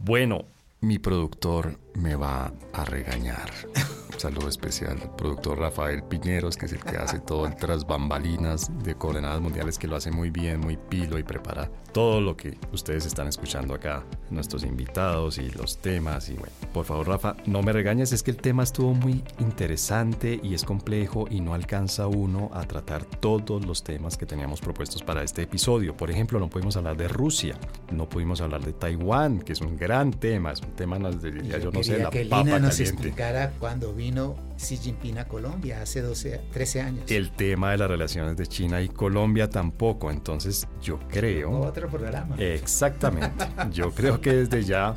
Bueno, mi productor me va a regañar saludo especial al productor Rafael Piñeros, que es el que hace todo el tras bambalinas de coordenadas mundiales, que lo hace muy bien, muy pilo y prepara todo lo que ustedes están escuchando acá, nuestros invitados y los temas. Y bueno, por favor, Rafa, no me regañes, es que el tema estuvo muy interesante y es complejo y no alcanza uno a tratar todos los temas que teníamos propuestos para este episodio. Por ejemplo, no pudimos hablar de Rusia, no pudimos hablar de Taiwán, que es un gran tema, es un tema, ya yo, no sé, la que papa nos explicara cuando vino Xi Jinping a Colombia hace 12, 13 años. El tema de las relaciones de China y Colombia tampoco, entonces yo creo... Otro programa. Exactamente. Yo creo que desde ya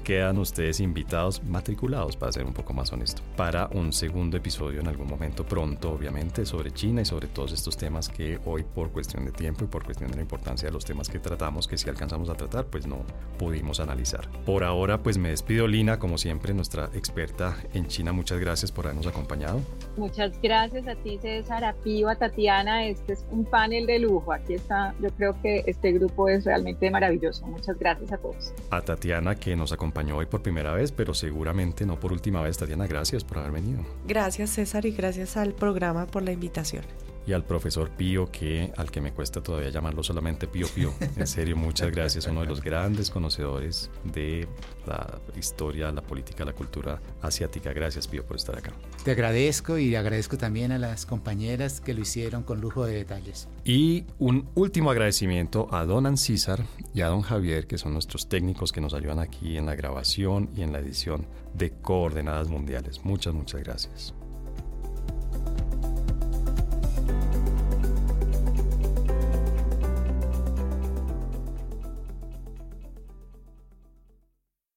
quedan ustedes invitados, matriculados, para ser un poco más honesto, para un segundo episodio en algún momento pronto, obviamente, sobre China y sobre todos estos temas que hoy por cuestión de tiempo y por cuestión de la importancia de los temas que tratamos, que si alcanzamos a tratar, pues no pudimos analizar. Por ahora, pues me despido, Lina, como siempre, nuestra experta en China. Muchas gracias por habernos acompañado. Muchas gracias a ti, César, a Pío, a Tatiana. Este es un panel de lujo. Aquí está, yo creo que este grupo es realmente maravilloso. Muchas gracias a todos. A Tatiana, que nos acompaña acompañó hoy por primera vez, pero seguramente no por última vez. Tatiana, gracias por haber venido. Gracias César y gracias al programa por la invitación y al profesor Pío, que al que me cuesta todavía llamarlo solamente Pío Pío. En serio, muchas gracias. Uno de los grandes conocedores de la historia, la política, la cultura asiática. Gracias, Pío, por estar acá. Te agradezco y agradezco también a las compañeras que lo hicieron con lujo de detalles. Y un último agradecimiento a don Ancísar y a don Javier, que son nuestros técnicos que nos ayudan aquí en la grabación y en la edición de Coordenadas Mundiales. Muchas, muchas gracias.